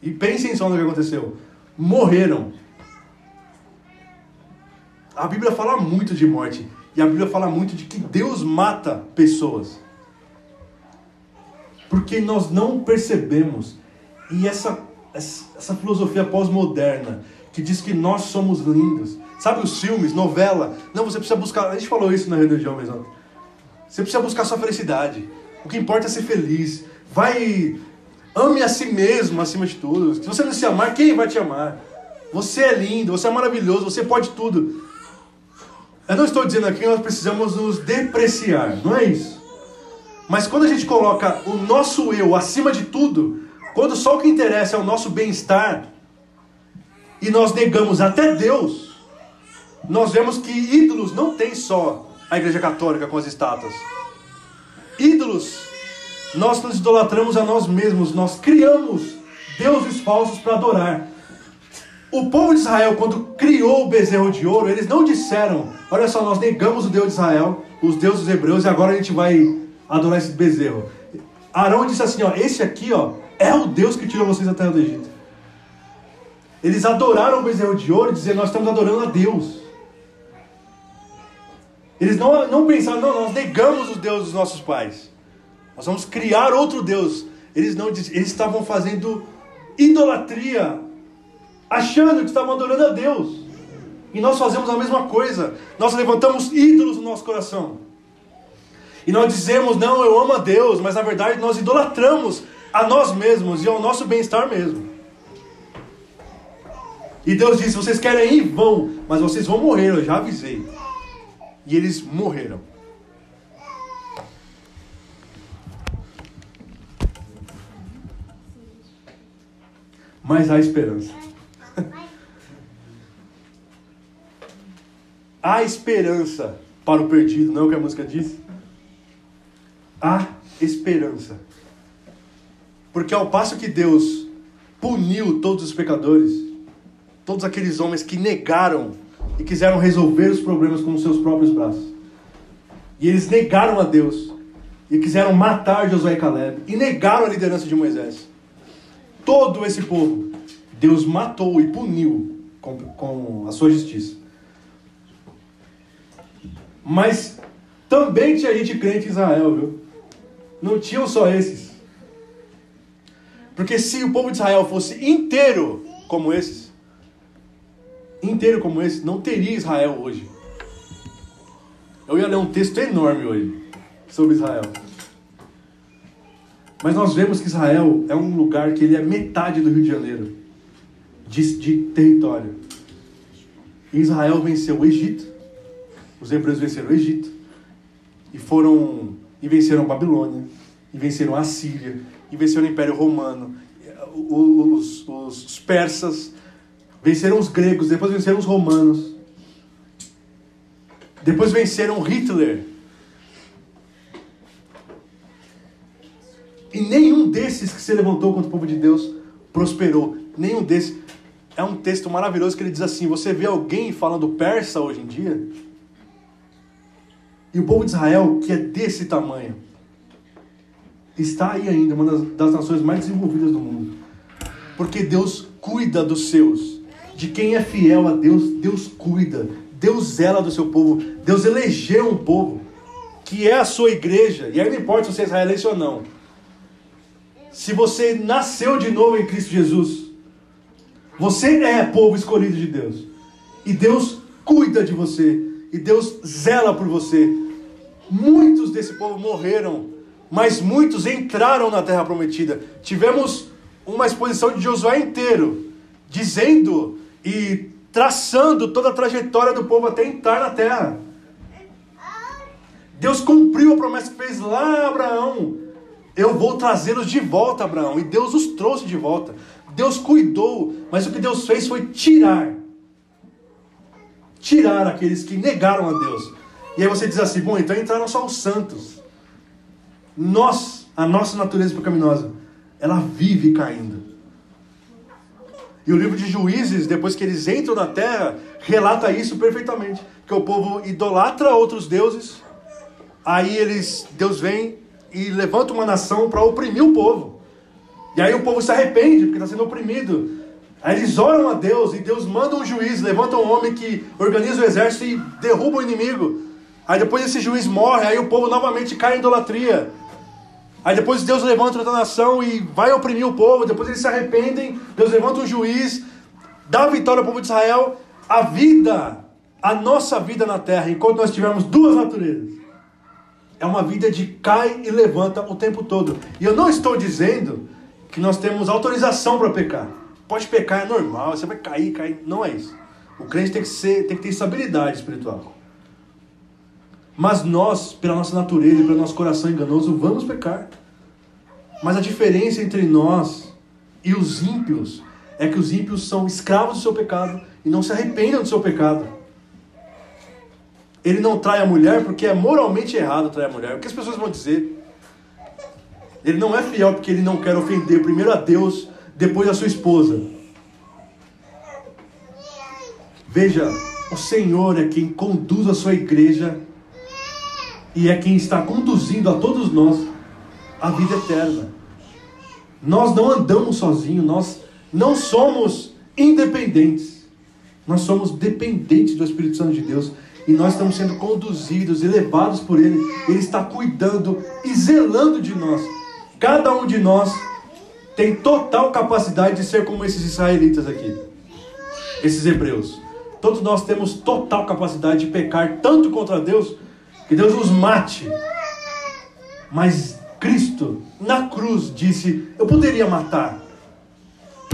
[SPEAKER 1] E pensem só no que aconteceu. Morreram. A Bíblia fala muito de morte. E a Bíblia fala muito de que Deus mata pessoas. Porque nós não percebemos. E essa, essa filosofia pós-moderna que diz que nós somos lindos. Sabe os filmes, novela? Não, você precisa buscar. A gente falou isso na reunião de homens ontem. Você precisa buscar sua felicidade. O que importa é ser feliz. Vai. Ame a si mesmo acima de tudo. Se você não se amar, quem vai te amar? Você é lindo, você é maravilhoso, você pode tudo. Eu não estou dizendo aqui que nós precisamos nos depreciar, não é isso. Mas quando a gente coloca o nosso eu acima de tudo, quando só o que interessa é o nosso bem-estar, e nós negamos até Deus, nós vemos que ídolos não tem só a Igreja Católica com as estátuas. Ídolos, nós nos idolatramos a nós mesmos, nós criamos deuses falsos para adorar. O povo de Israel, quando criou o bezerro de ouro, eles não disseram: Olha só, nós negamos o Deus de Israel, os deuses hebreus, e agora a gente vai adorar esse bezerro. Arão disse assim: ó, Esse aqui ó, é o Deus que tirou vocês da terra do Egito. Eles adoraram o bezerro de ouro, dizendo: Nós estamos adorando a Deus. Eles não, não pensaram: Não, nós negamos os deuses dos nossos pais. Nós vamos criar outro Deus. Eles não eles estavam fazendo idolatria achando que estavam adorando a Deus. E nós fazemos a mesma coisa. Nós levantamos ídolos no nosso coração. E nós dizemos, não, eu amo a Deus, mas na verdade nós idolatramos a nós mesmos e ao nosso bem-estar mesmo. E Deus disse: vocês querem ir? Vão, mas vocês vão morrer, eu já avisei. E eles morreram. Mas há esperança. Há esperança para o perdido, não é o que a música diz? Há esperança. Porque ao passo que Deus puniu todos os pecadores, todos aqueles homens que negaram e quiseram resolver os problemas com os seus próprios braços, e eles negaram a Deus e quiseram matar Josué e Caleb e negaram a liderança de Moisés. Todo esse povo, Deus matou e puniu com, com a sua justiça. Mas também tinha gente crente em Israel, viu? Não tinham só esses. Porque se o povo de Israel fosse inteiro como esses, inteiro como esse, não teria Israel hoje. Eu ia ler um texto enorme hoje sobre Israel. Mas nós vemos que Israel é um lugar que ele é metade do Rio de Janeiro, de, de território. Israel venceu o Egito, os hebreus venceram o Egito e foram e venceram a Babilônia, e venceram a Síria, e venceram o Império Romano, os, os, os persas, venceram os gregos, depois venceram os romanos, depois venceram Hitler. E nenhum desses que se levantou contra o povo de Deus prosperou. Nenhum desses. É um texto maravilhoso que ele diz assim: você vê alguém falando persa hoje em dia? E o povo de Israel, que é desse tamanho, está aí ainda, uma das, das nações mais desenvolvidas do mundo. Porque Deus cuida dos seus. De quem é fiel a Deus, Deus cuida. Deus zela do seu povo. Deus elegeu um povo que é a sua igreja. E aí não importa se você é israelense ou não. Se você nasceu de novo em Cristo Jesus, você é povo escolhido de Deus. E Deus cuida de você e Deus zela por você. Muitos desse povo morreram, mas muitos entraram na terra prometida. Tivemos uma exposição de Josué inteiro, dizendo e traçando toda a trajetória do povo até entrar na terra. Deus cumpriu a promessa que fez lá a Abraão. Eu vou trazê-los de volta, Abraão. E Deus os trouxe de volta. Deus cuidou, mas o que Deus fez foi tirar. Tirar aqueles que negaram a Deus. E aí você diz assim: bom, então entraram só os santos. Nós, a nossa natureza pecaminosa, ela vive caindo. E o livro de Juízes, depois que eles entram na terra, relata isso perfeitamente. Que o povo idolatra outros deuses, aí eles, Deus vem e levanta uma nação para oprimir o povo. E aí o povo se arrepende, porque está sendo oprimido. Aí eles oram a Deus e Deus manda um juiz, levanta um homem que organiza o exército e derruba o inimigo. Aí depois esse juiz morre, aí o povo novamente cai em idolatria. Aí depois Deus levanta outra nação e vai oprimir o povo, depois eles se arrependem, Deus levanta um juiz, dá vitória ao povo de Israel. A vida, a nossa vida na terra, enquanto nós tivermos duas naturezas, é uma vida de cai e levanta o tempo todo. E eu não estou dizendo que nós temos autorização para pecar. Pode pecar, é normal, você vai cair, cair. Não é isso. O crente tem que, ser, tem que ter estabilidade espiritual. Mas nós, pela nossa natureza e pelo nosso coração enganoso, vamos pecar. Mas a diferença entre nós e os ímpios é que os ímpios são escravos do seu pecado e não se arrependem do seu pecado. Ele não trai a mulher porque é moralmente errado trair a mulher. O que as pessoas vão dizer? Ele não é fiel porque ele não quer ofender primeiro a Deus, depois a sua esposa. Veja, o Senhor é quem conduz a sua igreja e é quem está conduzindo a todos nós a vida eterna. Nós não andamos sozinhos, nós não somos independentes. Nós somos dependentes do Espírito Santo de Deus e nós estamos sendo conduzidos e levados por Ele. Ele está cuidando e zelando de nós. Cada um de nós tem total capacidade de ser como esses israelitas aqui, esses hebreus. Todos nós temos total capacidade de pecar tanto contra Deus que Deus nos mate. Mas Cristo, na cruz, disse: Eu poderia matar,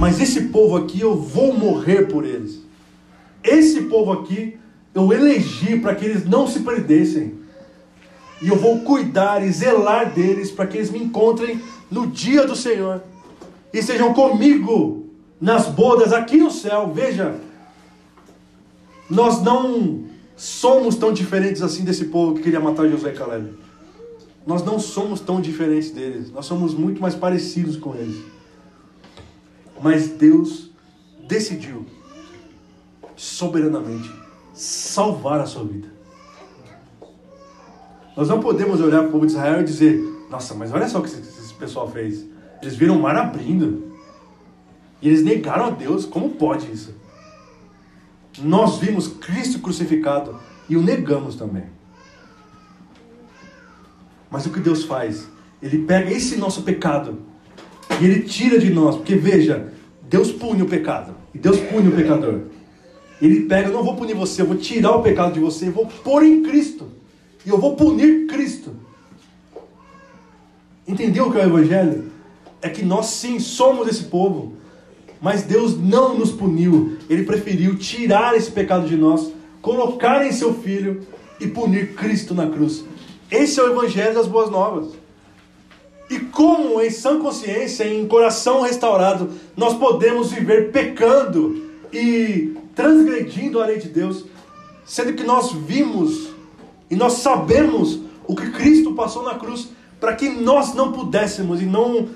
[SPEAKER 1] mas esse povo aqui eu vou morrer por eles. Esse povo aqui eu elegi para que eles não se perdessem. E eu vou cuidar e zelar deles para que eles me encontrem no dia do Senhor e sejam comigo nas bodas aqui no céu. Veja, nós não somos tão diferentes assim desse povo que queria matar Josué e Caleb. Nós não somos tão diferentes deles. Nós somos muito mais parecidos com eles. Mas Deus decidiu soberanamente salvar a sua vida. Nós não podemos olhar para o povo de Israel e dizer: Nossa, mas olha só o que esse pessoal fez. Eles viram o mar abrindo. E eles negaram a Deus. Como pode isso? Nós vimos Cristo crucificado e o negamos também. Mas o que Deus faz? Ele pega esse nosso pecado e ele tira de nós. Porque veja, Deus pune o pecado e Deus pune o pecador. Ele pega, eu não vou punir você, eu vou tirar o pecado de você, eu vou pôr em Cristo. E eu vou punir Cristo. Entendeu o que é o Evangelho? É que nós sim somos esse povo. Mas Deus não nos puniu. Ele preferiu tirar esse pecado de nós, colocar em seu filho e punir Cristo na cruz. Esse é o Evangelho das Boas Novas. E como em sã consciência, em coração restaurado, nós podemos viver pecando e transgredindo a lei de Deus, sendo que nós vimos e nós sabemos o que Cristo passou na cruz para que nós não pudéssemos e não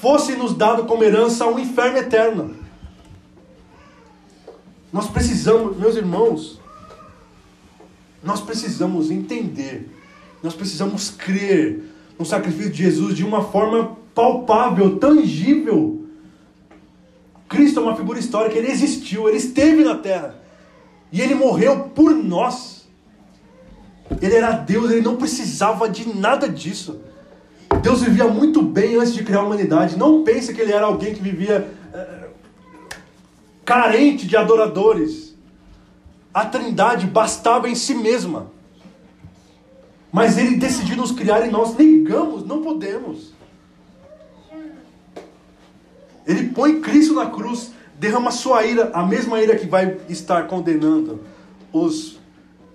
[SPEAKER 1] fosse nos dado como herança um inferno eterno. Nós precisamos, meus irmãos, nós precisamos entender, nós precisamos crer no sacrifício de Jesus de uma forma palpável, tangível. Cristo é uma figura histórica, ele existiu, ele esteve na terra e ele morreu por nós. Ele era Deus, ele não precisava de nada disso. Deus vivia muito bem antes de criar a humanidade. Não pense que ele era alguém que vivia é, carente de adoradores. A Trindade bastava em si mesma. Mas ele decidiu nos criar e nós negamos, não podemos. Ele põe Cristo na cruz, derrama sua ira, a mesma ira que vai estar condenando os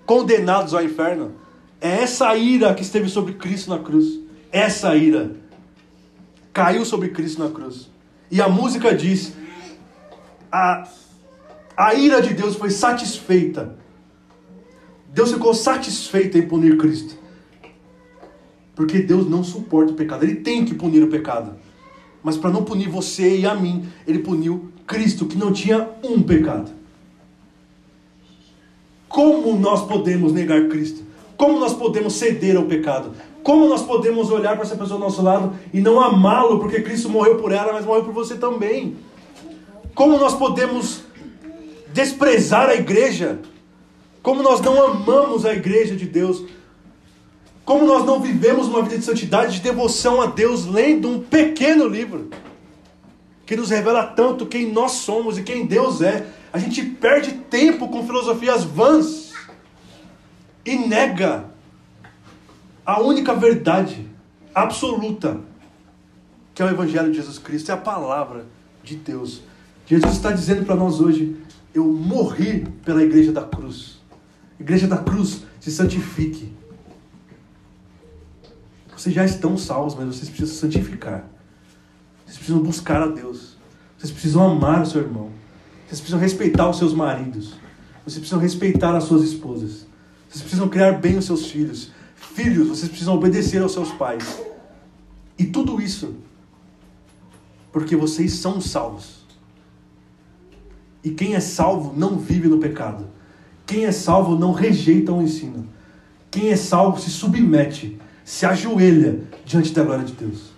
[SPEAKER 1] condenados ao inferno. É essa ira que esteve sobre Cristo na cruz. Essa ira caiu sobre Cristo na cruz. E a música diz a, a ira de Deus foi satisfeita. Deus ficou satisfeito em punir Cristo. Porque Deus não suporta o pecado. Ele tem que punir o pecado. Mas para não punir você e a mim, ele puniu Cristo, que não tinha um pecado. Como nós podemos negar Cristo? Como nós podemos ceder ao pecado? Como nós podemos olhar para essa pessoa do nosso lado e não amá-lo, porque Cristo morreu por ela, mas morreu por você também? Como nós podemos desprezar a igreja? Como nós não amamos a igreja de Deus? Como nós não vivemos uma vida de santidade, de devoção a Deus, lendo um pequeno livro que nos revela tanto quem nós somos e quem Deus é? A gente perde tempo com filosofias vãs e nega a única verdade absoluta, que é o Evangelho de Jesus Cristo, é a palavra de Deus. Jesus está dizendo para nós hoje: eu morri pela igreja da cruz. Igreja da cruz, se santifique. Vocês já estão salvos, mas vocês precisam se santificar. Vocês precisam buscar a Deus. Vocês precisam amar o seu irmão. Vocês precisam respeitar os seus maridos. Vocês precisam respeitar as suas esposas. Vocês precisam criar bem os seus filhos. Filhos, vocês precisam obedecer aos seus pais. E tudo isso porque vocês são salvos. E quem é salvo não vive no pecado. Quem é salvo não rejeita o ensino. Quem é salvo se submete, se ajoelha diante da glória de Deus.